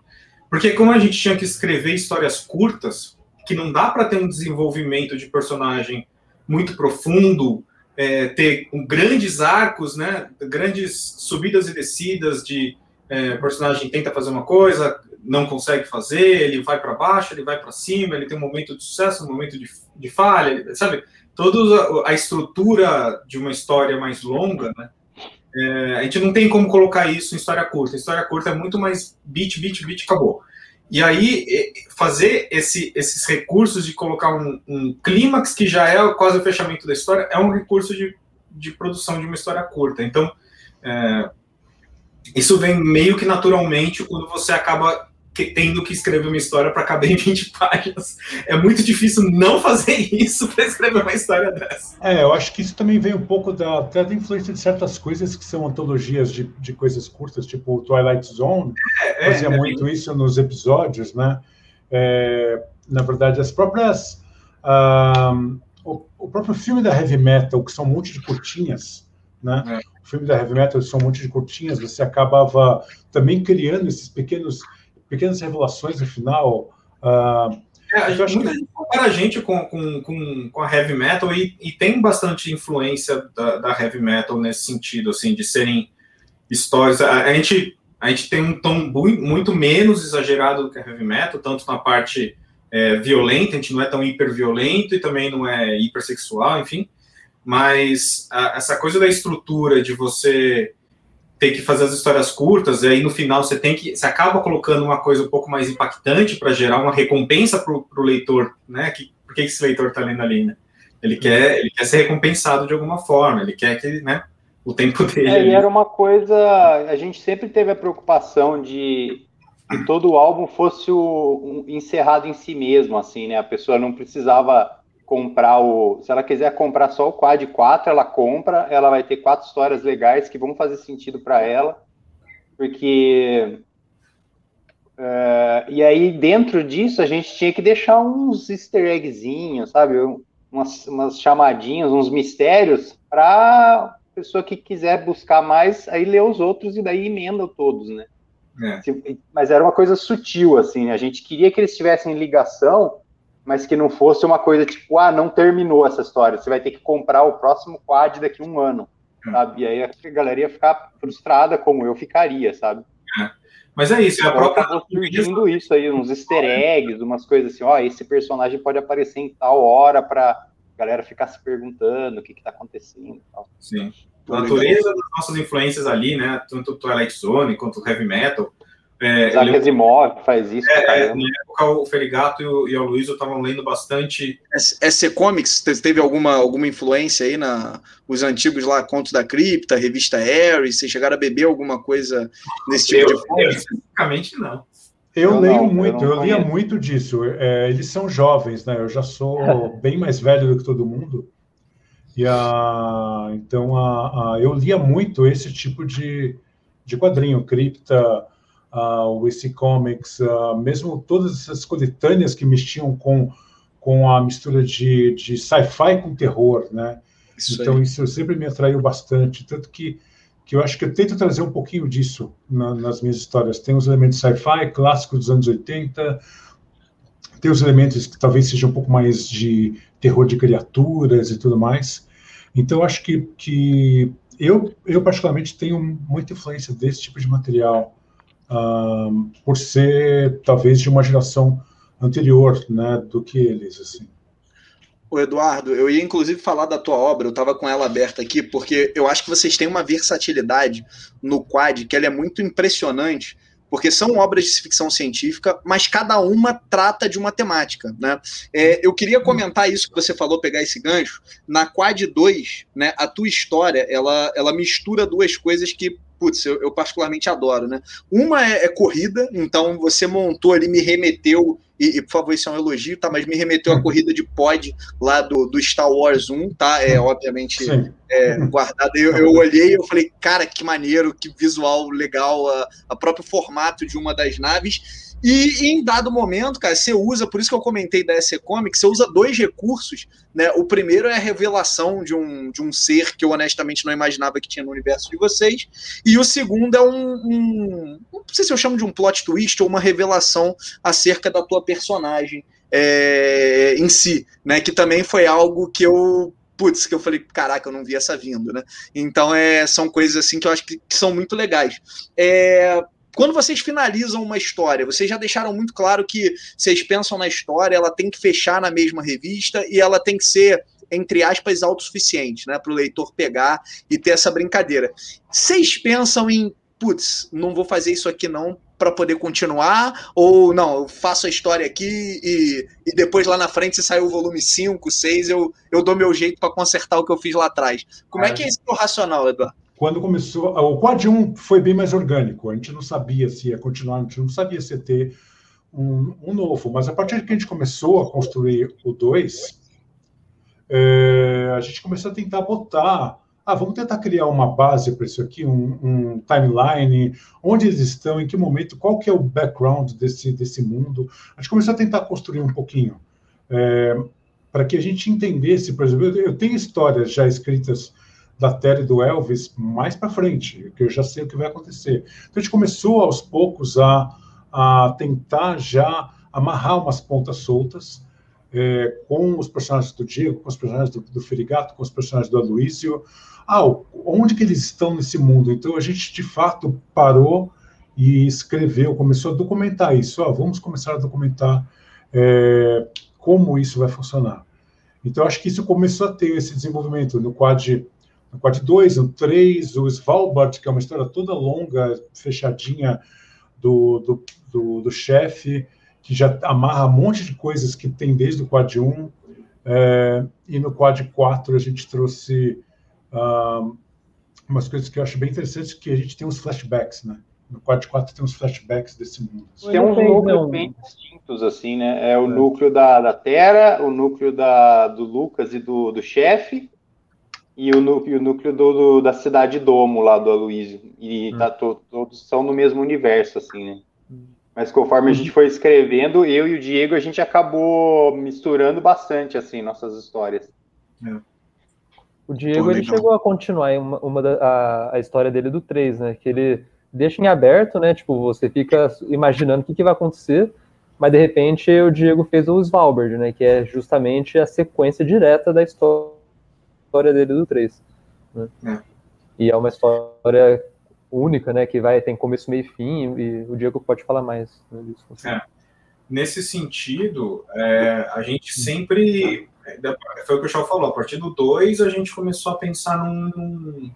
Porque como a gente tinha que escrever histórias curtas, que não dá para ter um desenvolvimento de personagem muito profundo, é, ter um, grandes arcos, né, grandes subidas e descidas de é, personagem tenta fazer uma coisa, não consegue fazer, ele vai para baixo, ele vai para cima, ele tem um momento de sucesso, um momento de, de falha, sabe? Toda a estrutura de uma história mais longa, né? É, a gente não tem como colocar isso em história curta. História curta é muito mais bit, bit, bit, acabou. E aí, fazer esse, esses recursos de colocar um, um, clímax, que já é quase o fechamento da história, é um recurso de, de produção de uma história curta. Então, é, isso vem meio que naturalmente quando você acaba que, tendo que escrever uma história para caber em 20 páginas. É muito difícil não fazer isso para escrever uma história dessa. É, eu acho que isso também vem um pouco da, até da influência de certas coisas que são antologias de, de coisas curtas, tipo Twilight Zone, é, é fazia é, muito isso nos episódios, né? É, na verdade, as próprias. Uh, o, o, próprio filme da Heavy Metal, que são um monte de curtinhas, né? É. O filme da Heavy Metal são um monte de curtinhas, você acabava também criando esses pequenos pequenas revelações no final. Uh, é, a gente, muita que... gente compara a gente com, com, com, com, a heavy metal e, e tem bastante influência da, da, heavy metal nesse sentido, assim, de serem histórias. A, a, gente, a gente tem um tom muito menos exagerado do que a heavy metal, tanto na parte é, violenta, a gente não é tão hiperviolento e também não é hipersexual, enfim. Mas a, essa coisa da estrutura de você ter que fazer as histórias curtas, e aí no final você tem que. Você acaba colocando uma coisa um pouco mais impactante para gerar uma recompensa para o leitor, né? Que, por que esse leitor está lendo ali, né? Ele quer, ele quer ser recompensado de alguma forma, ele quer que, né? O tempo dele. É, e era uma coisa. A gente sempre teve a preocupação de que todo o álbum fosse o, um, encerrado em si mesmo, assim, né? A pessoa não precisava comprar o. Se ela quiser comprar só o Quad 4, ela compra, ela vai ter quatro histórias legais que vão fazer sentido para ela, porque. Uh, e aí, dentro disso, a gente tinha que deixar uns easter eggzinhos, sabe? Umas, umas chamadinhas, uns mistérios, para pessoa que quiser buscar mais, aí lê os outros e daí emenda todos, né? É. Mas era uma coisa sutil, assim, né? a gente queria que eles tivessem ligação, mas que não fosse uma coisa tipo, ah, não terminou essa história, você vai ter que comprar o próximo quad daqui a um ano, é. sabe? E aí a galera ia ficar frustrada, como eu ficaria, sabe? É. Mas é isso, é a própria. surgindo isso aí, uns easter eggs, umas coisas assim, ó, esse personagem pode aparecer em tal hora para galera ficar se perguntando o que está acontecendo. Tal. Sim. A natureza das nossas influências ali, né? Tanto o Twilight Zone quanto o Heavy Metal, é, Isaac Asimov faz isso. É, na época, o Feligato e o, e o Luiz estavam lendo bastante. SC Comics teve alguma, alguma influência aí na os antigos lá, Contos da Cripta, Revista Harry? Vocês chegaram a beber alguma coisa nesse tipo eu, de forma? Especificamente, não. Eu, eu leio não, muito, eu, eu lia muito disso. É, eles são jovens, né? Eu já sou bem mais velho do que todo mundo. E a, então a, a, eu lia muito esse tipo de, de quadrinho, cripta, o EC Comics, uh, mesmo todas essas coletâneas que mexiam com, com a mistura de, de sci-fi com terror, né? Isso então, aí. isso sempre me atraiu bastante, tanto que, que eu acho que eu tento trazer um pouquinho disso na, nas minhas histórias. Tem os elementos sci-fi clássicos dos anos 80, tem os elementos que talvez sejam um pouco mais de terror de criaturas e tudo mais. Então, acho que, que eu, eu, particularmente, tenho muita influência desse tipo de material uh, por ser talvez de uma geração anterior, né, do que eles, assim. O Eduardo, eu ia inclusive falar da tua obra, eu estava com ela aberta aqui, porque eu acho que vocês têm uma versatilidade no quad que ela é muito impressionante, porque são obras de ficção científica, mas cada uma trata de uma temática, né? É, eu queria comentar isso que você falou, pegar esse gancho. Na Quad 2, né, a tua história, ela, ela mistura duas coisas que putz, eu, eu, particularmente adoro, né? Uma é, é, corrida, então você montou ali, me remeteu, e, e, por favor, isso é um elogio, tá? Mas me remeteu à corrida de pod lá do, do Star Wars 1, tá? É obviamente é, guardado. Eu, eu olhei e eu falei, cara, que maneiro, que visual legal, a, a próprio formato de uma das naves. E em dado momento, cara, você usa, por isso que eu comentei da SC Comics, você usa dois recursos, né? O primeiro é a revelação de um, de um ser que eu honestamente não imaginava que tinha no universo de vocês, e o segundo é um, um não sei se eu chamo de um plot twist ou uma revelação acerca da tua personagem é, em si, né? Que também foi algo que eu putz, que eu falei, caraca, eu não vi essa vindo, né? Então, é, são coisas assim que eu acho que, que são muito legais. É, quando vocês finalizam uma história, vocês já deixaram muito claro que vocês pensam na história, ela tem que fechar na mesma revista e ela tem que ser, entre aspas, autossuficiente, né? Para o leitor pegar e ter essa brincadeira. Vocês pensam em, putz, não vou fazer isso aqui não para poder continuar? Ou não, eu faço a história aqui e, e depois lá na frente, se sair o volume 5, 6, eu, eu dou meu jeito para consertar o que eu fiz lá atrás. Como é, é que é esse racional, Eduardo? Quando começou. O Quad 1 foi bem mais orgânico. A gente não sabia se ia continuar, a gente não sabia se ia ter um, um novo. Mas a partir de que a gente começou a construir o 2, é, a gente começou a tentar botar. Ah, vamos tentar criar uma base para isso aqui, um, um, timeline, onde eles estão, em que momento, qual que é o background desse, desse mundo. A gente começou a tentar construir um pouquinho, é, para que a gente entendesse, por exemplo, eu tenho histórias já escritas da Terra e do Elvis mais para frente, que eu já sei o que vai acontecer. Então a gente começou aos poucos a, a tentar já amarrar umas pontas soltas é, com os personagens do Diego, com os personagens do, do Ferigato, com os personagens do Aloysio. Ah, onde que eles estão nesse mundo? Então a gente de fato parou e escreveu, começou a documentar isso. Ah, vamos começar a documentar é, como isso vai funcionar. Então acho que isso começou a ter esse desenvolvimento no quadro no quad 2, no 3, o Svalbard, que é uma história toda longa, fechadinha do, do, do, do chefe, que já amarra um monte de coisas que tem desde o quad 1. É, e no quad 4 a gente trouxe uh, umas coisas que eu acho bem interessantes, que a gente tem uns flashbacks, né? No quad 4 tem uns flashbacks desse mundo. Tem uns núcleos bem distintos, assim, né? É o é. núcleo da, da Terra, o núcleo da, do Lucas e do, do chefe, e o núcleo, o núcleo do, do, da cidade Domo lá do Aloysio. E hum. tá, to, todos são no mesmo universo, assim, né? Hum. Mas conforme a gente foi escrevendo, eu e o Diego, a gente acabou misturando bastante, assim, nossas histórias. É. O Diego, Pô, ele chegou a continuar uma, uma da, a, a, história dele do 3, né? Que ele deixa em aberto, né? Tipo, você fica imaginando o que, que vai acontecer, mas de repente o Diego fez o Svalbard, né? Que é justamente a sequência direta da história história dele do 3. Né? É. E é uma história única, né? Que vai tem começo, meio e fim, e o Diego pode falar mais né, disso. Assim. É. Nesse sentido, é, a gente sempre. Foi o que o Shaw falou, a partir do 2 a gente começou a pensar num,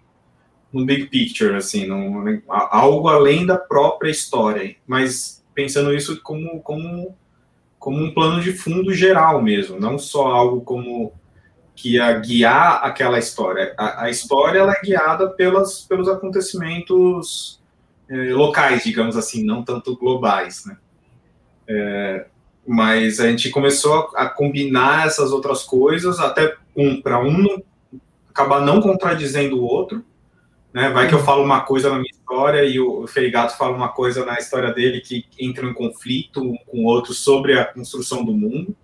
num big picture, assim, num, algo além da própria história, mas pensando isso como, como, como um plano de fundo geral mesmo, não só algo como que ia guiar aquela história. A, a história ela é guiada pelas, pelos acontecimentos eh, locais, digamos assim, não tanto globais, né? É, mas a gente começou a, a, combinar essas outras coisas, até um para um acabar não contradizendo o outro, né? Vai que eu falo uma coisa na minha história e o Ferigato fala uma coisa na história dele que entra em conflito um com o outro sobre a construção do mundo.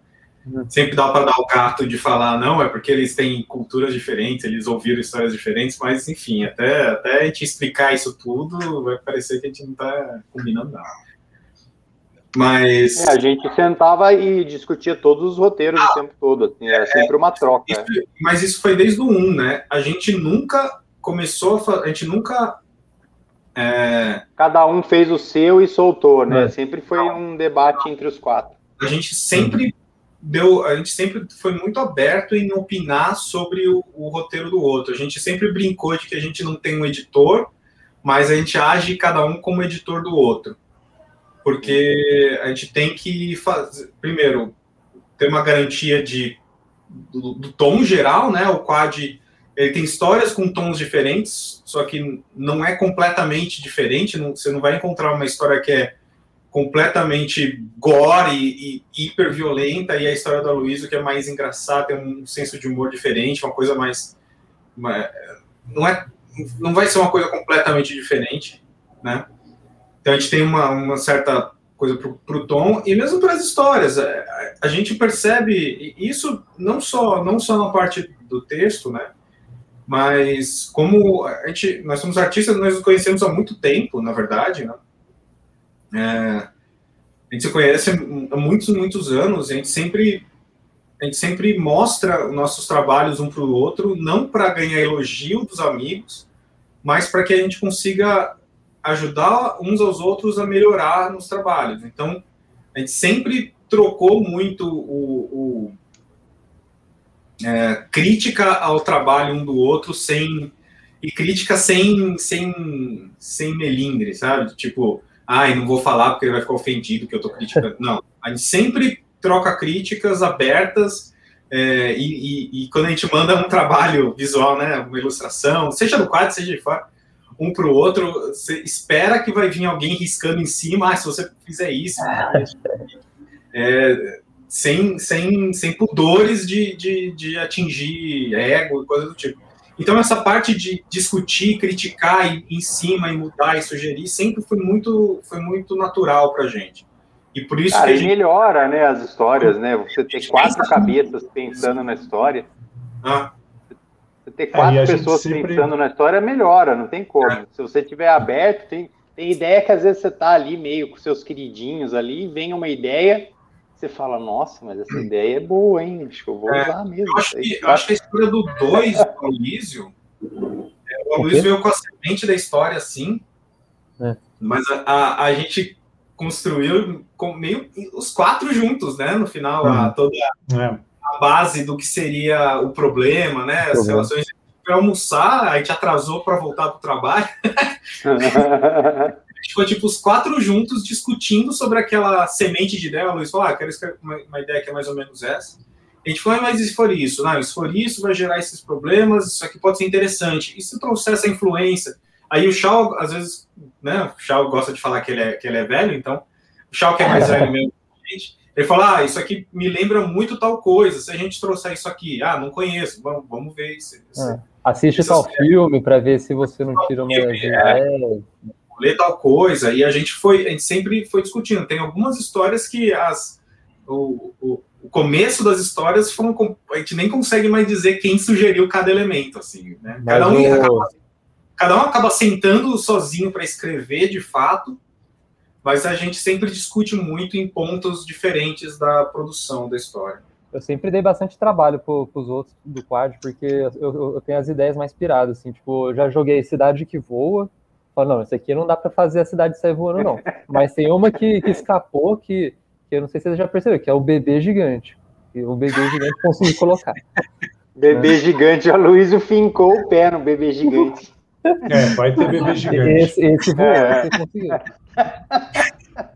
Sempre dá para dar o carto de falar, não, é porque eles têm culturas diferentes, eles ouviram histórias diferentes, mas enfim, até, até a gente explicar isso tudo, vai parecer que a gente não está combinando nada. Mas. É, a gente sentava e discutia todos os roteiros ah, o tempo todo, assim, era é, sempre uma troca. Isso, mas isso foi desde o 1, né? A gente nunca começou a. A gente nunca. É... Cada um fez o seu e soltou, né? É. Sempre foi um debate entre os quatro. A gente sempre deu, a gente sempre foi muito aberto em opinar sobre o, o, roteiro do outro. A gente sempre brincou de que a gente não tem um editor, mas a gente age cada um como editor do outro. Porque a gente tem que fazer, primeiro, ter uma garantia de do, do tom geral, né? O quad ele tem histórias com tons diferentes, só que não é completamente diferente. Não, você não vai encontrar uma história que é completamente gore e, e hiper violenta, e a história da Luísa que é mais engraçada, tem um senso de humor diferente, uma coisa mais. Uma, não, é, não vai ser uma coisa completamente diferente, né? Então a gente tem uma, uma certa coisa para o tom e mesmo para as histórias. A, é, a, gente percebe isso não só não só na parte do texto, né? Mas como a gente, nós somos artistas, nós nos conhecemos há muito tempo, na verdade, né? É, a gente se conhece há muitos, muitos anos, a gente sempre a gente sempre mostra nossos trabalhos um para o outro, não para ganhar elogio dos amigos, mas para que a gente consiga ajudar uns aos outros a melhorar nos trabalhos. Então, a gente sempre trocou muito o, o é, crítica ao trabalho um do outro sem e crítica sem sem sem melindre, sabe? Tipo, ai, não vou falar porque ele vai ficar ofendido que eu tô criticando. Não, a gente sempre troca críticas abertas é, e, e, e, quando a gente manda um trabalho visual, né, uma ilustração, seja no quadro, seja de fora, um para o outro, você espera que vai vir alguém riscando em cima, ah, se você fizer isso, é, sem, sem, sem pudores de, de, de atingir ego e coisa do tipo. Então, essa parte de discutir, criticar e, em cima e mudar e sugerir sempre foi muito, foi muito natural para a gente. E por isso Cara, que a gente... melhora né, as histórias, né? Você ter quatro cabeças pensando na história. Ah. Você ter quatro é, pessoas sempre... pensando na história melhora, não tem como. É. Se você tiver aberto, tem, tem ideia que às vezes você tá ali meio com seus queridinhos ali, vem uma ideia você fala, nossa, mas essa ideia é boa, hein? Acho que eu vou é, usar mesmo. Eu acho, que, eu acho que a história do 2 do Aloysio, é, o Aloysio veio com a semente da história, sim, é. mas a, a, a, gente construiu com meio os quatro juntos, né? No final, a, uhum. toda é. a base do que seria o problema, né? As relações para almoçar, a gente atrasou para voltar para o trabalho. gente ficou tipo os quatro juntos discutindo sobre aquela semente de ideia. O Luiz falou: Ah, quero escrever uma, uma ideia que é mais ou menos essa. A gente falou, ah, mas e se for isso? Não, se for isso, vai gerar esses problemas, isso aqui pode ser interessante. E se trouxer essa influência? Aí o Shaw, às vezes, né, o Shaw gosta de falar que ele é, que ele é velho, então, o Shaw que é mais velho mesmo, ele fala, ah, isso aqui me lembra muito tal coisa, se a gente trouxer isso aqui, ah, não conheço, vamos, vamos ver isso. É. Assiste tal filme para ver se você não tira uma é. Ler tal coisa, e a gente foi, a gente sempre foi discutindo. Tem algumas histórias que as, o, o, o começo das histórias foram, a gente nem consegue mais dizer quem sugeriu cada elemento, assim, né? Cada um, acaba, cada um acaba sentando sozinho para escrever de fato, mas a gente sempre discute muito em pontos diferentes da produção da história. Eu sempre dei bastante trabalho para os outros do quad, porque eu, eu, eu, tenho as ideias mais piradas, assim, tipo, eu já joguei Cidade que Voa, Fala, não, isso aqui não dá para fazer a cidade sair voando, não. Mas tem uma que, que escapou, que, que eu não sei se você já percebeu, que é o bebê gigante. E o bebê gigante consegui colocar. Bebê né? gigante, a Luísa fincou o pé no bebê gigante. É, vai ter bebê gigante. Esse, esse voou, é. esse conseguiu.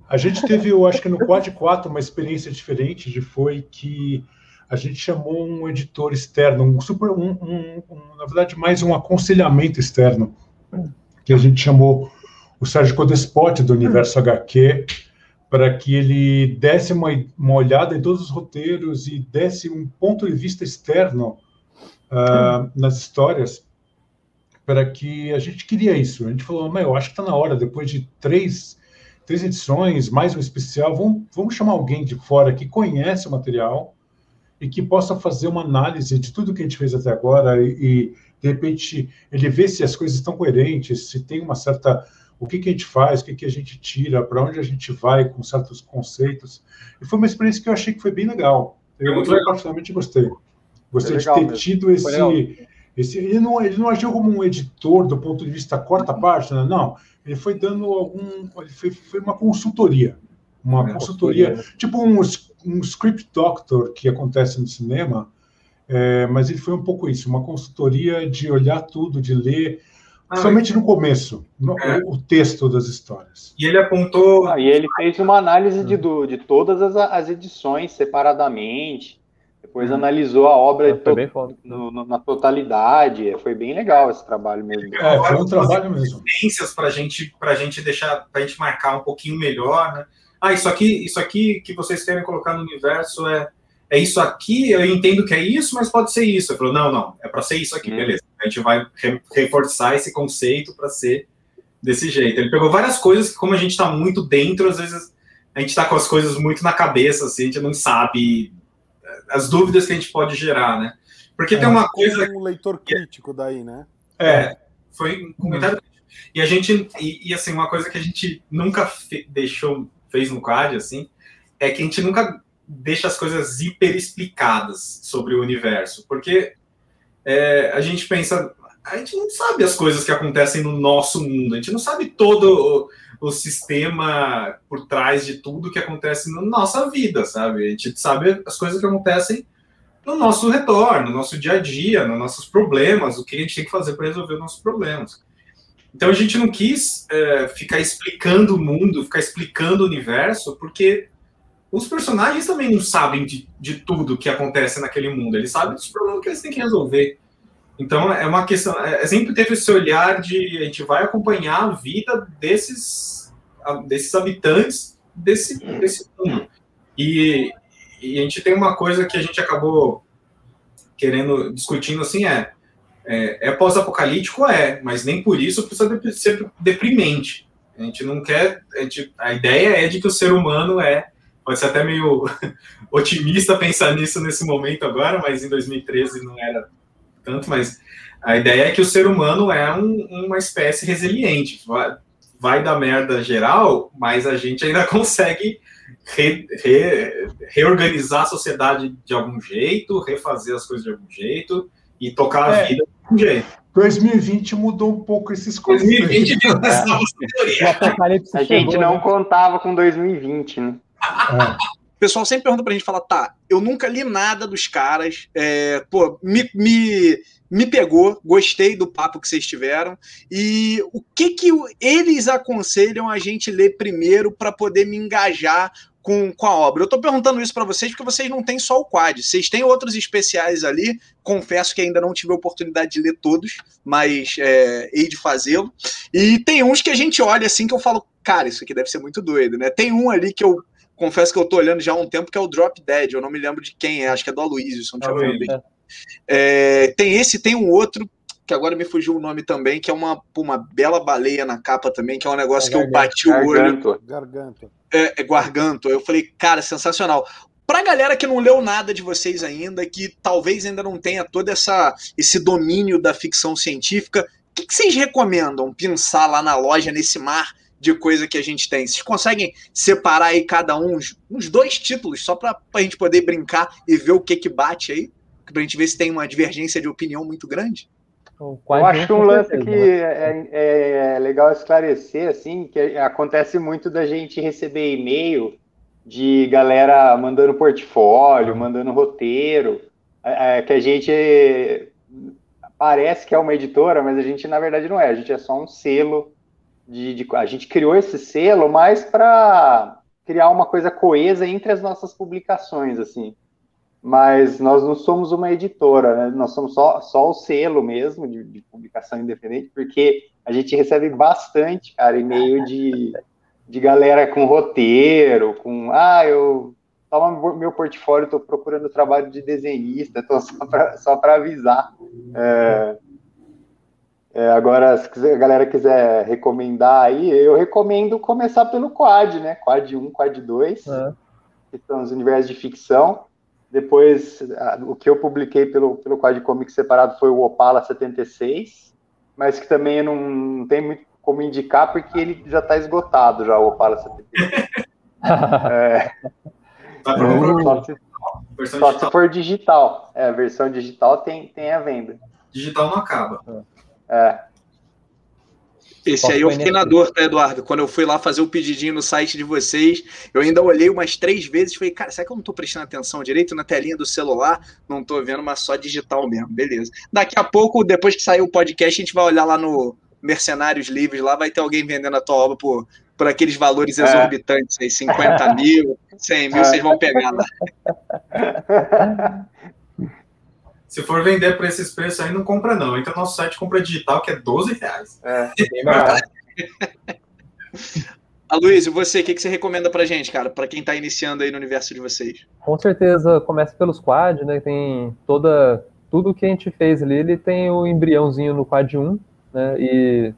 A gente teve, eu acho que no Quad 4, uma experiência diferente, de foi que a gente chamou um editor externo, um super, um, um, um, na verdade, mais um aconselhamento externo, que a gente chamou o Sérgio Codespot do Universo. HQ para que ele desse uma, uma olhada em todos os roteiros e desse um ponto de vista externo uh, nas histórias para que a gente queria isso. A gente falou, mas eu acho que está na hora, depois de três, três edições, mais um especial, vamos, vamos chamar alguém de fora que conhece o material e que possa fazer uma análise de tudo que a gente fez até agora e, e de repente ele vê se as coisas estão coerentes, se tem uma certa o que, que a gente faz, o que, que a gente tira, para onde a gente vai com certos conceitos. E foi uma experiência que eu achei que foi bem legal. Eu, eu particularmente gostei. Gostei de ter mesmo. tido esse, esse. ele, não, ele não agiu como um editor do ponto de vista quarta página, não. Ele foi dando algum. Ele foi, foi uma consultoria. Uma é, consultoria, né? tipo um, um script doctor que acontece no cinema, é, mas ele foi um pouco isso, uma consultoria de olhar tudo, de ler, ah, somente no começo, no, é. o, texto das histórias. E ele apontou. Ah, e ele fez uma análise de, do, de todas as, as edições separadamente, depois hum. analisou a obra to, no, no, na totalidade. Foi bem legal esse trabalho mesmo. É, foi um trabalho mesmo. Para a gente, pra gente deixar, para a gente marcar um pouquinho melhor, né? Ah, isso aqui, isso aqui que vocês querem colocar no universo é é isso aqui, eu entendo que é isso, mas pode ser isso. Ele falou, não, não, é para ser isso aqui, hum. beleza. A gente vai reforçar esse conceito para ser desse jeito. Ele pegou várias coisas que, como a gente está muito dentro, às vezes a gente está com as coisas muito na cabeça, assim, a gente não sabe as dúvidas que a gente pode gerar, né? Porque é, tem uma coisa. um leitor crítico daí, né? É, foi um comentário. Hum. E a gente, e, e, assim, uma coisa que a gente nunca fe deixou, fez no CAD, assim, é que a gente nunca deixa as coisas hiper explicadas sobre o universo, porque é, a gente pensa, a gente não sabe as coisas que acontecem no nosso mundo, a gente não sabe todo o, o sistema por trás de tudo que acontece na nossa vida, sabe? A gente sabe as coisas que acontecem no nosso retorno, no nosso dia a dia, nos nossos problemas, o que a gente tem que fazer para resolver os nossos problemas. Então a gente não quis é, ficar explicando o mundo, ficar explicando o universo, porque os personagens também não sabem de, de tudo que acontece naquele mundo, eles sabem dos problemas que eles têm que resolver. Então é uma questão, é, sempre teve esse olhar de a gente vai acompanhar a vida desses, desses habitantes desse, desse mundo. E, e a gente tem uma coisa que a gente acabou querendo, discutindo assim, é, é, é pós-apocalíptico? É, mas nem por isso precisa ser deprimente. A gente não quer. A, gente, a ideia é de que o ser humano é pode ser até meio otimista pensar nisso nesse momento agora, mas em 2013 não era tanto, mas a ideia é que o ser humano é um, uma espécie resiliente, vai, vai dar merda geral, mas a gente ainda consegue re, re, reorganizar a sociedade de algum jeito, refazer as coisas de algum jeito e tocar é. a vida de algum jeito. 2020 mudou um pouco esses conceitos. 2020 é. A gente não né? contava com 2020, né? O pessoal sempre pergunta pra gente, fala, tá, eu nunca li nada dos caras, é, pô, me, me, me pegou, gostei do papo que vocês tiveram, e o que que eles aconselham a gente ler primeiro para poder me engajar com, com a obra. Eu estou perguntando isso para vocês porque vocês não têm só o quad, vocês têm outros especiais ali. Confesso que ainda não tive a oportunidade de ler todos, mas é, hei de fazê-lo. E tem uns que a gente olha assim que eu falo, cara, isso aqui deve ser muito doido, né? Tem um ali que eu confesso que eu tô olhando já há um tempo, que é o Drop Dead. Eu não me lembro de quem é, acho que é do Aloysio, se não tiver bem. É, tem esse, tem um outro, que agora me fugiu o nome também, que é uma, uma bela baleia na capa também, que é um negócio é que eu bati o olho. Garganto. É, é Garganto. Eu falei, cara, sensacional. Pra galera que não leu nada de vocês ainda, que talvez ainda não tenha todo essa, esse domínio da ficção científica, o que, que vocês recomendam pensar lá na loja, nesse mar de coisa que a gente tem. Vocês conseguem separar aí cada um uns, uns dois títulos, só para a gente poder brincar e ver o que que bate aí? Para a gente ver se tem uma divergência de opinião muito grande? Eu acho um lance que é, é, é, legal esclarecer, assim, que acontece muito da gente receber e-mail de galera mandando portfólio, mandando roteiro, é, é, que a gente parece que é uma editora, mas a gente na verdade não é, a gente é só um selo de, de a gente criou esse selo mais para criar uma coisa coesa entre as nossas publicações, assim. Mas nós não somos uma editora, né? nós somos só, só o selo mesmo de, de publicação independente, porque a gente recebe bastante, cara, e-mail de, de galera com roteiro, com, ah, eu toma meu portfólio, estou procurando trabalho de desenhista, tô só para avisar. É, é, agora, se quiser, a galera quiser recomendar aí, eu recomendo começar pelo Quad, né? Quad 1, Quad 2, é. que são os universos de ficção. Depois, o que eu publiquei pelo, pelo Quad Comics separado foi o Opala 76, mas que também não, não tem muito como indicar, porque ele já está esgotado já, o Opala 76. é, tá só, se, só se for digital. É, a versão digital tem, tem a venda. Digital não acaba. É. Esse aí eu fiquei na dor, tá, Eduardo? Quando eu fui lá fazer o pedidinho no site de vocês, eu ainda olhei umas três vezes e falei, cara, será que eu não tô prestando atenção direito na telinha do celular? Não tô vendo, mas só digital mesmo, beleza. Daqui a pouco, depois que sair o podcast, a gente vai olhar lá no Mercenários Livres, lá vai ter alguém vendendo a tua obra por, por aqueles valores é. exorbitantes aí, 50 mil, 100 mil, é. vocês vão pegar lá. Se for vender por esses preços aí, não compra não. Entra no nosso site, compra digital, que é 12 reais. É, bem barato. Aloysio, você, o que, que você recomenda pra gente, cara, para quem tá iniciando aí no universo de vocês? Com certeza, começa pelos quad, né? Tem toda. Tudo que a gente fez ali, ele tem o embriãozinho no quad 1, né? E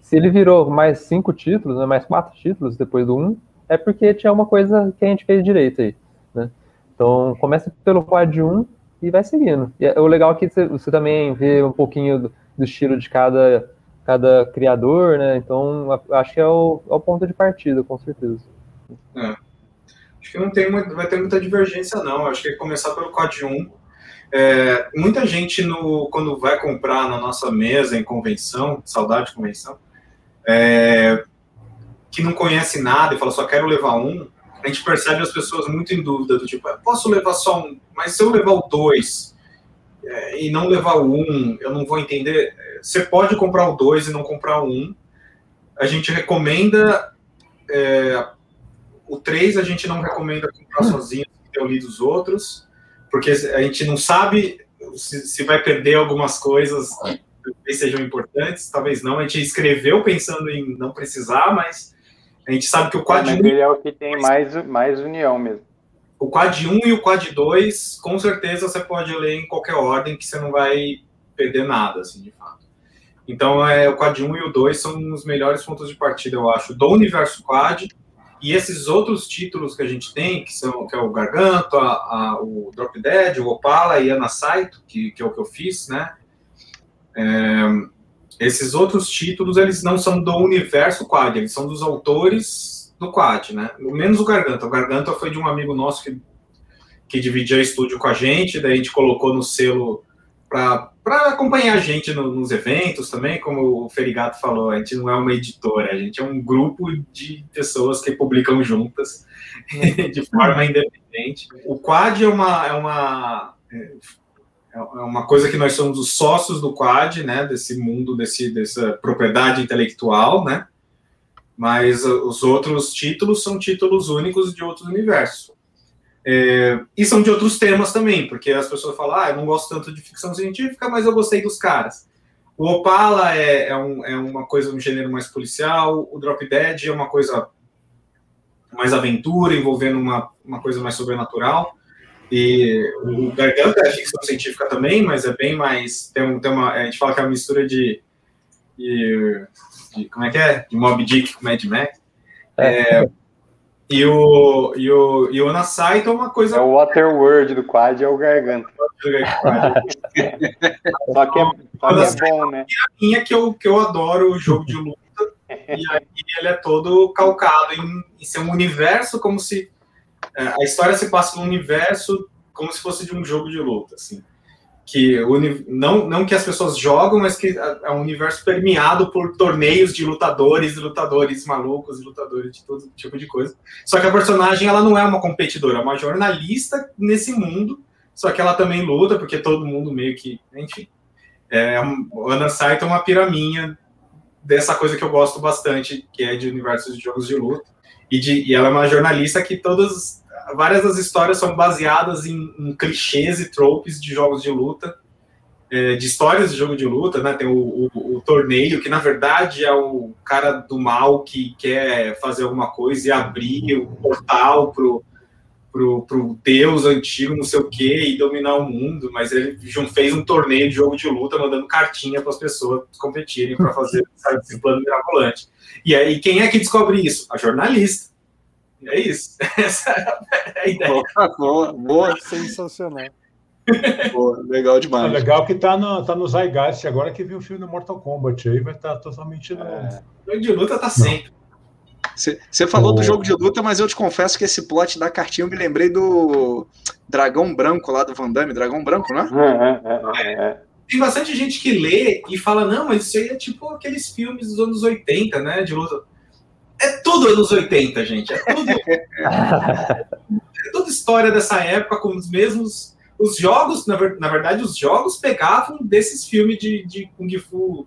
se ele virou mais cinco títulos, né, mais quatro títulos depois do 1, é porque tinha uma coisa que a gente fez direito aí, né? Então, começa pelo quad 1 e vai seguindo. E é, o legal é que você, você também vê um pouquinho do, do, estilo de cada, cada criador, né? Então, acho que é o, é o ponto de partida, com certeza. É. Acho que não tem vai ter muita divergência, não. Acho que começar pelo COD 1. É, muita gente, no, quando vai comprar na nossa mesa em convenção, saudade de convenção, é, que não conhece nada e fala só quero levar um, a gente percebe as pessoas muito em dúvida, do tipo, posso levar só um, mas se eu levar o dois é, e não levar o um, eu não vou entender. Você pode comprar o dois e não comprar o um. A gente recomenda é, o três, a gente não recomenda comprar hum. sozinho, ter lido os outros, porque a gente não sabe se, se vai perder algumas coisas que sejam importantes, talvez não. A gente escreveu pensando em não precisar, mas a gente sabe que o Quad 1. Ele é o que tem mais, mais união mesmo. O Quad 1 e o Quad 2, com certeza você pode ler em qualquer ordem, que você não vai perder nada, assim, de fato. Então, é, o Quad 1 e o 2 são os melhores pontos de partida, eu acho, do universo Quad. E esses outros títulos que a gente tem, que são que é o Garganto, a, a, o Drop Dead, o Opala e Ana Saito, que, que é o que eu fiz, né? É, esses outros títulos, eles não são do universo Quad, eles são dos autores do Quad, né? Menos o Garganta. O Garganta foi de um amigo nosso que, que dividia estúdio com a gente, daí a gente colocou no selo para acompanhar a gente no, nos eventos também, como o Ferigato falou, a gente não é uma editora, a gente é um grupo de pessoas que publicam juntas de forma independente. O Quad é uma, é uma é, é, uma coisa que nós somos os sócios do Quad, né, desse mundo, desse, dessa propriedade intelectual, né, mas os outros títulos são títulos únicos de outros universos. É, e são de outros temas também, porque as pessoas falam, ah, eu não gosto tanto de ficção científica, mas eu gostei dos caras. O Opala é, é, um, é uma coisa, um gênero mais policial, o Drop Dead é uma coisa mais aventura, envolvendo uma, uma coisa mais sobrenatural. E o Garganta é ficção científica também, mas é bem mais. Tem, tem uma, a gente fala que é uma mistura de, de, de Como é que é? De Mob Dick com Mad Max. É. É, e o, e o, e o Anasaito é uma coisa. É o Waterworld do Quad, é o Garganta. só que é, só que é bom, né? É a minha que eu, que eu adoro o jogo de luta. e aí ele é todo calcado em, em ser um universo como se é, a história se passa num universo como se fosse de um jogo de luta, assim. Que não, não que as pessoas jogam, mas que é um universo permeado por torneios de lutadores, lutadores malucos, lutadores de todo tipo de coisa. Só que a personagem ela não é uma competidora, é uma jornalista nesse mundo, só que ela também luta, porque todo mundo meio que. Enfim. É, Ana Saito é uma piraminha dessa coisa que eu gosto bastante, que é de universos de jogos de luta. E, de, e ela é uma jornalista que todas várias das histórias são baseadas em, em clichês e tropes de jogos de luta, é, de histórias de jogo de luta, né? Tem o, o, o, torneio, que na verdade é o cara do mal que quer fazer alguma coisa e abrir o portal pro, pro, pro deus antigo, não sei o que, e dominar o mundo, mas ele fez um torneio de jogo de luta mandando cartinha para as pessoas competirem para fazer esse plano mirabolante. E aí, quem é que descobre isso? A jornalista. É isso. Essa é a ideia. Boa, boa, sensacional. Boa, legal demais. É legal que tá no, tá no Zygeist agora que viu o filme do Mortal Kombat aí, vai estar tá totalmente no. É. O jogo de luta tá sempre. Você falou oh. do jogo de luta, mas eu te confesso que esse plot da cartinha eu me lembrei do Dragão Branco lá do Van Damme, Dragão Branco, né? É, é, é, tem bastante gente que lê e fala, não, mas isso aí é tipo aqueles filmes dos anos 80, né? De luta. É tudo anos 80, gente. É tudo. é toda história dessa época com os mesmos. Os jogos, na, verdade, os jogos pegavam desses filmes de, de Kung Fu,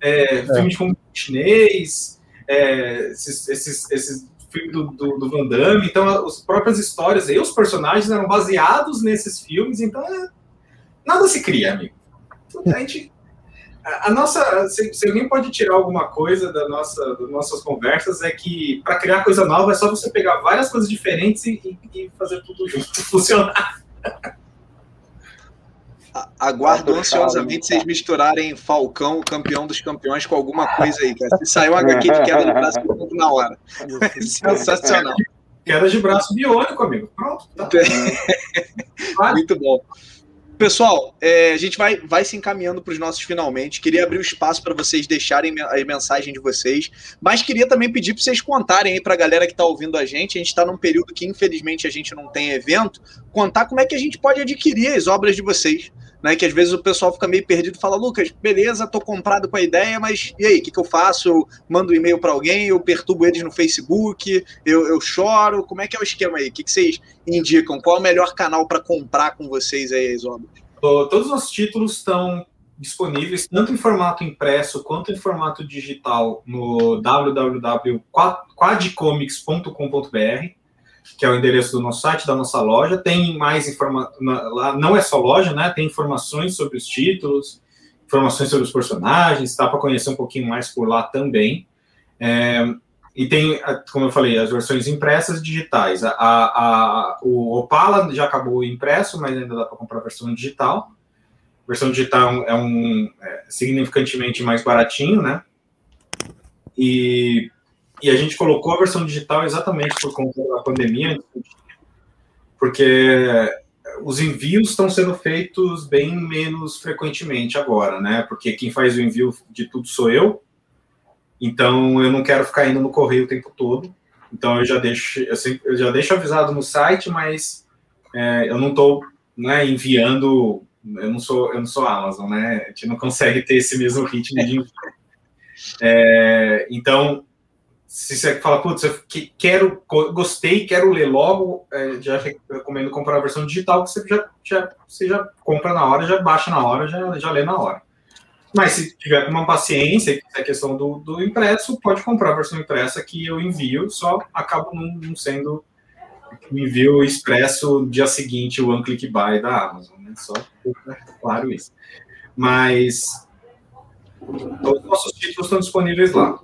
é, é. filme de Kung Fu chinês, é, esses, esses, esses filmes do, do, do, Van Damme. Então, as próprias histórias e os personagens eram baseados nesses filmes. Então, é, nada se cria, amigo. A gente a nossa, se, alguém pode tirar alguma coisa da nossa, das nossas conversas, é que para criar coisa nova é só você pegar várias coisas diferentes e, e fazer tudo junto funcionar. Aguardo ansiosamente vocês misturarem Falcão, o campeão dos campeões, com alguma coisa aí, cara. Se sair um HQ de queda de braço, eu na hora. Sensacional. Queda de braço biônico, amigo. Pronto. Tá. Muito bom. Pessoal, é, a gente vai, vai se encaminhando para os nossos finalmente. Queria abrir o espaço para vocês deixarem a mensagem de vocês, mas queria também pedir para vocês contarem aí para a galera que está ouvindo a gente. A gente está num período que, infelizmente, a gente não tem evento. Contar como é que a gente pode adquirir as obras de vocês né? Que às vezes o pessoal fica meio perdido e fala, Lucas, beleza, tô comprado com a ideia, mas e aí, o que, que eu faço? Eu mando um e-mail para alguém, eu perturbo eles no Facebook, eu, eu choro, como é que é o esquema aí? O que, que vocês indicam? Qual é o melhor canal para comprar com vocês aí as obras? Todos os nossos títulos estão disponíveis tanto em formato impresso quanto em formato digital no www.quadcomics.com.br que é o endereço do nosso site, da nossa loja. Tem mais informações, lá não é só loja, né? Tem informações sobre os títulos, informações sobre os personagens, dá para conhecer um pouquinho mais por lá também. É, e tem, como eu falei, as versões impressas e digitais. A, a, a, o Opala já acabou impresso, mas ainda dá para comprar a versão digital. A versão digital é um é, significantemente mais baratinho, né? E e a gente colocou a versão digital exatamente por conta da pandemia, porque os envios estão sendo feitos bem menos frequentemente agora, né? Porque quem faz o envio de tudo sou eu. Então eu não quero ficar indo no correio o tempo todo. Então eu já deixo, eu, sempre, eu já deixo avisado no site, mas é, eu não estou né, enviando. Eu não sou, eu não sou Amazon, né? A gente não consegue ter esse mesmo ritmo de envio. É, então se você fala, putz, eu quero, gostei, quero ler logo, é, já recomendo comprar a versão digital, que você já, já, você já compra na hora, já baixa na hora, já, já lê na hora. Mas se tiver uma paciência, e a questão do, do impresso, pode comprar a versão impressa que eu envio, só acabo não, não sendo o envio expresso dia seguinte, o one click buy da Amazon, né? Só claro isso. Mas todos os nossos títulos estão disponíveis lá.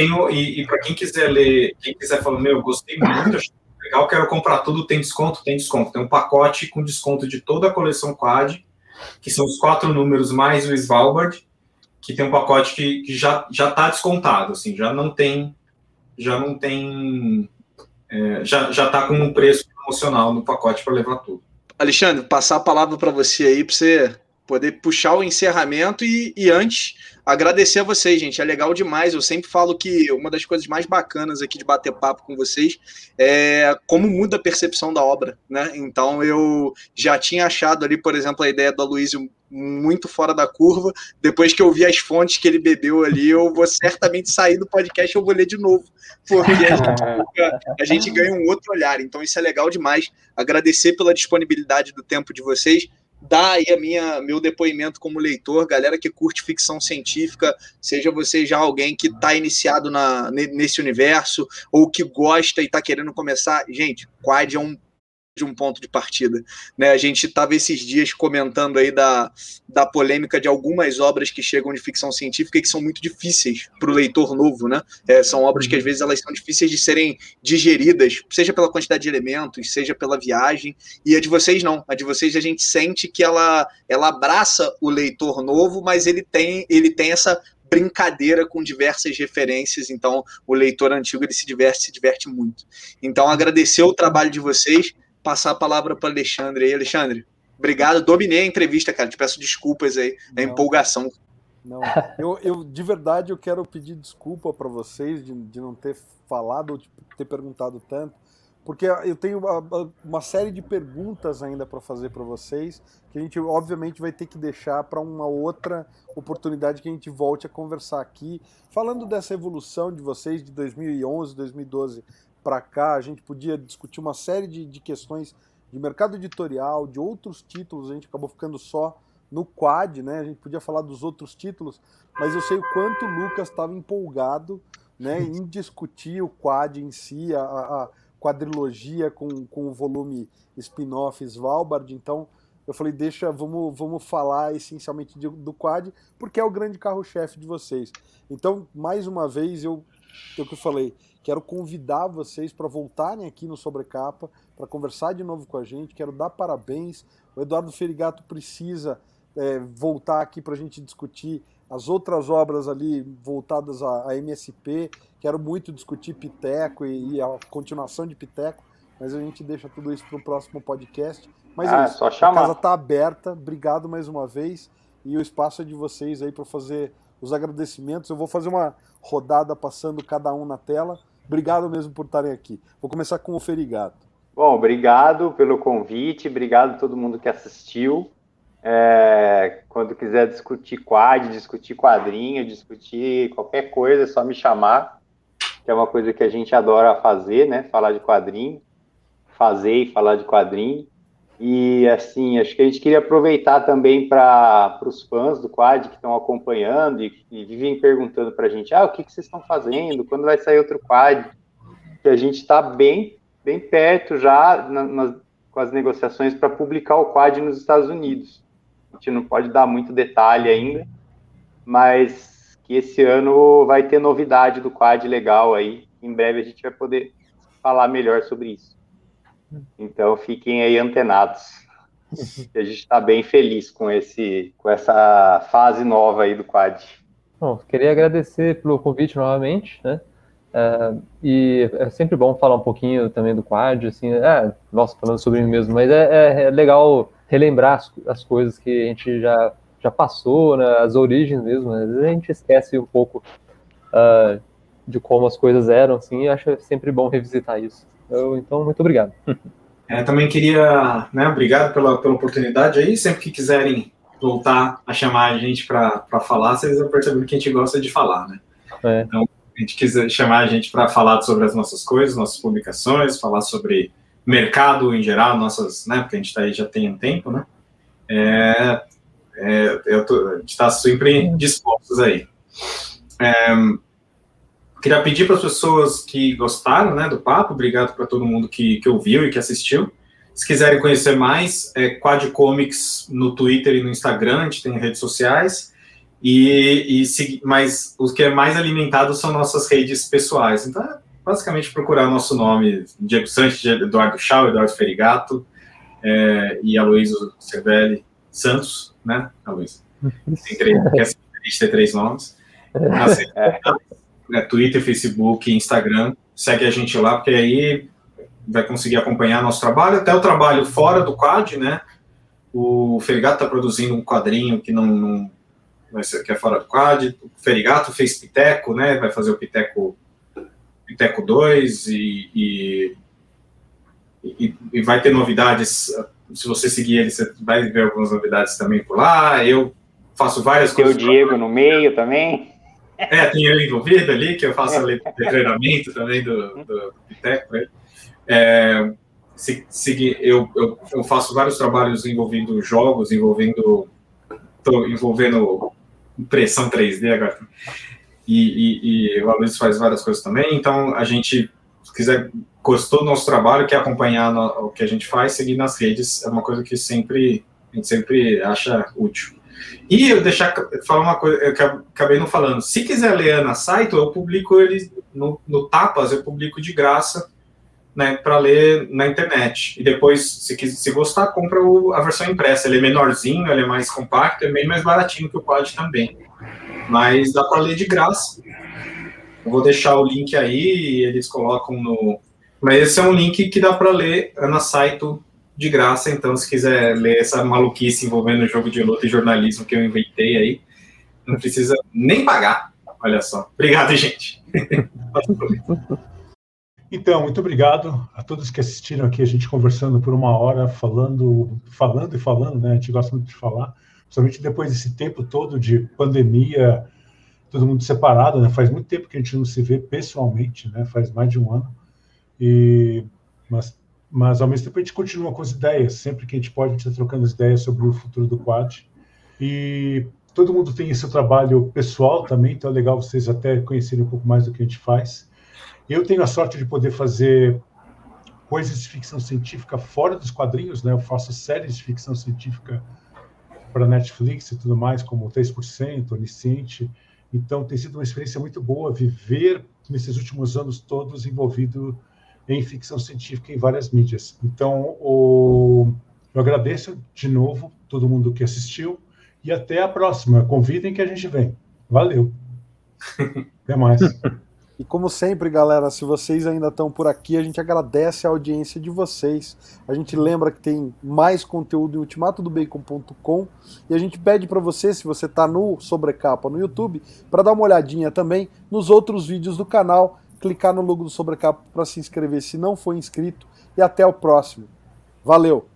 Tenho, e, e para quem quiser ler, quem quiser falar, meu, gostei muito, achei legal, quero comprar tudo, tem desconto? Tem desconto. Tem um pacote com desconto de toda a coleção Quad, que são os quatro números mais o Svalbard, que tem um pacote que, que já está descontado, assim, já não tem, já não tem, é, já está com um preço promocional no pacote para levar tudo. Alexandre, passar a palavra para você aí para você poder puxar o encerramento e, e antes agradecer a vocês, gente. É legal demais. Eu sempre falo que uma das coisas mais bacanas aqui de bater papo com vocês é como muda a percepção da obra, né? Então eu já tinha achado ali, por exemplo, a ideia do Aloysio muito fora da curva. Depois que eu vi as fontes que ele bebeu ali, eu vou certamente sair do podcast e eu vou ler de novo, porque a gente, a gente ganha um outro olhar. Então isso é legal demais. Agradecer pela disponibilidade do tempo de vocês dar aí a minha, meu depoimento como leitor, galera que curte ficção científica, seja você já alguém que está iniciado na, nesse universo ou que gosta e está querendo começar, gente, Quad é um de um ponto de partida. Né? A gente estava esses dias comentando aí da, da polêmica de algumas obras que chegam de ficção científica e que são muito difíceis para o leitor novo. Né? É, são obras que às vezes elas são difíceis de serem digeridas, seja pela quantidade de elementos, seja pela viagem. E a de vocês não. A de vocês a gente sente que ela, ela abraça o leitor novo, mas ele tem, ele tem essa brincadeira com diversas referências, então o leitor antigo ele se diverte, se diverte muito. Então agradecer o trabalho de vocês, passar a palavra para Alexandre aí. Alexandre, obrigado. Dominei a entrevista, cara. Te peço desculpas aí, a empolgação. Não, eu, eu de verdade eu quero pedir desculpa para vocês de, de não ter falado ou de ter perguntado tanto, porque eu tenho uma, uma série de perguntas ainda para fazer para vocês, que a gente obviamente vai ter que deixar para uma outra oportunidade que a gente volte a conversar aqui. Falando dessa evolução de vocês de 2011, 2012 para cá, a gente podia discutir uma série de, de questões de mercado editorial, de outros títulos, a gente acabou ficando só no quad, né? A gente podia falar dos outros títulos, mas eu sei o quanto o Lucas estava empolgado né, em discutir o quad em si, a, a quadrilogia com, com o volume spin-off Svalbard. Então eu falei, deixa, vamos, vamos falar essencialmente de, do quad, porque é o grande carro-chefe de vocês. Então, mais uma vez, eu, é o que eu falei, quero convidar vocês para voltarem aqui no Sobrecapa, para conversar de novo com a gente. Quero dar parabéns. O Eduardo Ferigato precisa é, voltar aqui para a gente discutir as outras obras ali voltadas à, à MSP. Quero muito discutir Piteco e, e, a continuação de Piteco, mas a gente deixa tudo isso para o próximo podcast. Mas ah, é isso. Só chamar. A casa está aberta. Obrigado mais uma vez. E o espaço é de vocês aí para fazer os agradecimentos. Eu vou fazer uma rodada passando cada um na tela. Obrigado mesmo por estarem aqui. Vou começar com o Ferigato. Bom, obrigado pelo convite, obrigado a todo mundo que assistiu. É, quando quiser discutir quad, discutir quadrinho, discutir qualquer coisa, é só me chamar, que é uma coisa que a gente adora fazer, né? Falar de quadrinho, fazer e falar de quadrinho. E assim, acho que a gente queria aproveitar também para os fãs do quad que estão acompanhando e, e vivem perguntando para a gente: ah, o que, que vocês estão fazendo? Quando vai sair outro quad? Que a gente está bem, bem perto já na, na, com as negociações para publicar o quad nos Estados Unidos a gente não pode dar muito detalhe ainda, mas que esse ano vai ter novidade do quad legal aí. Em breve a gente vai poder falar melhor sobre isso. Então fiquem aí antenados. a gente está bem feliz com esse, com essa fase nova aí do quad. Bom, queria agradecer pelo convite novamente, né? É, e é sempre bom falar um pouquinho também do quad, assim, é, nossa, falando sobre mim mesmo, mas é, é legal relembrar as, as coisas que a gente já, já passou, né, as origens mesmo. Né? Às vezes a gente esquece um pouco uh, de como as coisas eram, assim, e acho sempre bom revisitar isso. Eu, então, muito obrigado. É, também queria, né, obrigado pela, pela oportunidade aí, sempre que quiserem voltar a chamar a gente para falar, vocês vão perceber que a gente gosta de falar, né? É. Então, a gente quiser chamar a gente para falar sobre as nossas coisas, nossas publicações, falar sobre mercado em geral, nossas, né, porque a gente está aí já tem um tempo, né, é, é, eu tô, a gente está sempre dispostos aí. É, queria pedir para as pessoas que gostaram, né, do papo, obrigado para todo mundo que, que ouviu e que assistiu. Se quiserem conhecer mais, é Quad Comics no Twitter e no Instagram, a gente tem redes sociais. E, e mas os que é mais alimentado são nossas redes pessoais. Então, é basicamente procurar o nosso nome, Diego Santos, Eduardo Chau, Eduardo Ferigato é, e Aloysio Cervelli Santos, né, Aloysio? Tem três, ter três nomes. Assim, é, Twitter, Facebook, Instagram, segue a gente lá, porque aí vai conseguir acompanhar nosso trabalho, até o trabalho fora do quad, né? O Ferigato está produzindo um quadrinho que não, não que é fora do quad. O Ferigato fez Piteco, né? Vai fazer o Piteco Piteco 2 e, e, e, e, vai ter novidades. Se você seguir ele, você vai ver algumas novidades também por lá. Eu faço várias tem coisas. Tem o Diego no meio também. É, tem eu envolvido ali, que eu faço ali treinamento também do, do Piteco. Né? É, se, se, eu, eu, eu, faço vários trabalhos envolvendo jogos, envolvendo, envolvendo impressão 3D agora e, e, e o Aloysio faz várias coisas também, então a gente, se quiser, gostou do nosso trabalho, quer acompanhar no, o que a gente faz, seguir nas redes, é uma coisa que sempre, a gente sempre acha útil. E eu deixar falar uma coisa, eu acabei não falando. Se quiser ler Ana Saito, eu publico ele no, no Tapas, eu publico de graça, né, para ler na internet. E depois, se, se gostar, compra o, a versão impressa. Ele é menorzinho, ele é mais compacto, é bem mais baratinho que o Quad também mas dá para ler de graça. Eu vou deixar o link aí, eles colocam no. Mas esse é um link que dá para ler Ana Saito de graça, então se quiser ler essa maluquice envolvendo jogo de luta e jornalismo que eu inventei aí, não precisa nem pagar. Olha só. Obrigado, gente. Então, muito obrigado a todos que assistiram aqui, a gente conversando por uma hora, falando, falando e falando, né? A gente gosta muito de falar, principalmente depois desse tempo todo de pandemia, todo mundo separado, né? Faz muito tempo que a gente não se vê pessoalmente, né? Faz mais de um ano. E mas mas ao mesmo tempo a gente continua com as ideias, sempre que a gente pode, a gente está trocando as ideias sobre o futuro do quad. E todo mundo tem seu trabalho pessoal também, então é legal vocês até conhecerem um pouco mais do que a gente faz. Eu tenho a sorte de poder fazer coisas de ficção científica fora dos quadrinhos, né? Eu faço séries de ficção científica para Netflix e tudo mais, como 3%, Onisciente. Então tem sido uma experiência muito boa viver nesses últimos anos todos envolvido em ficção científica em várias mídias. Então, o... eu agradeço de novo todo mundo que assistiu e até a próxima. Convidem que a gente vem. Valeu. Até mais. E como sempre, galera, se vocês ainda estão por aqui, a gente agradece a audiência de vocês. A gente lembra que tem mais conteúdo em ultimatodobacon.com e a gente pede para você, se você está no Sobrecapa no YouTube, para dar uma olhadinha também nos outros vídeos do canal, clicar no logo do Sobrecapa para se inscrever se não for inscrito e até o próximo. Valeu!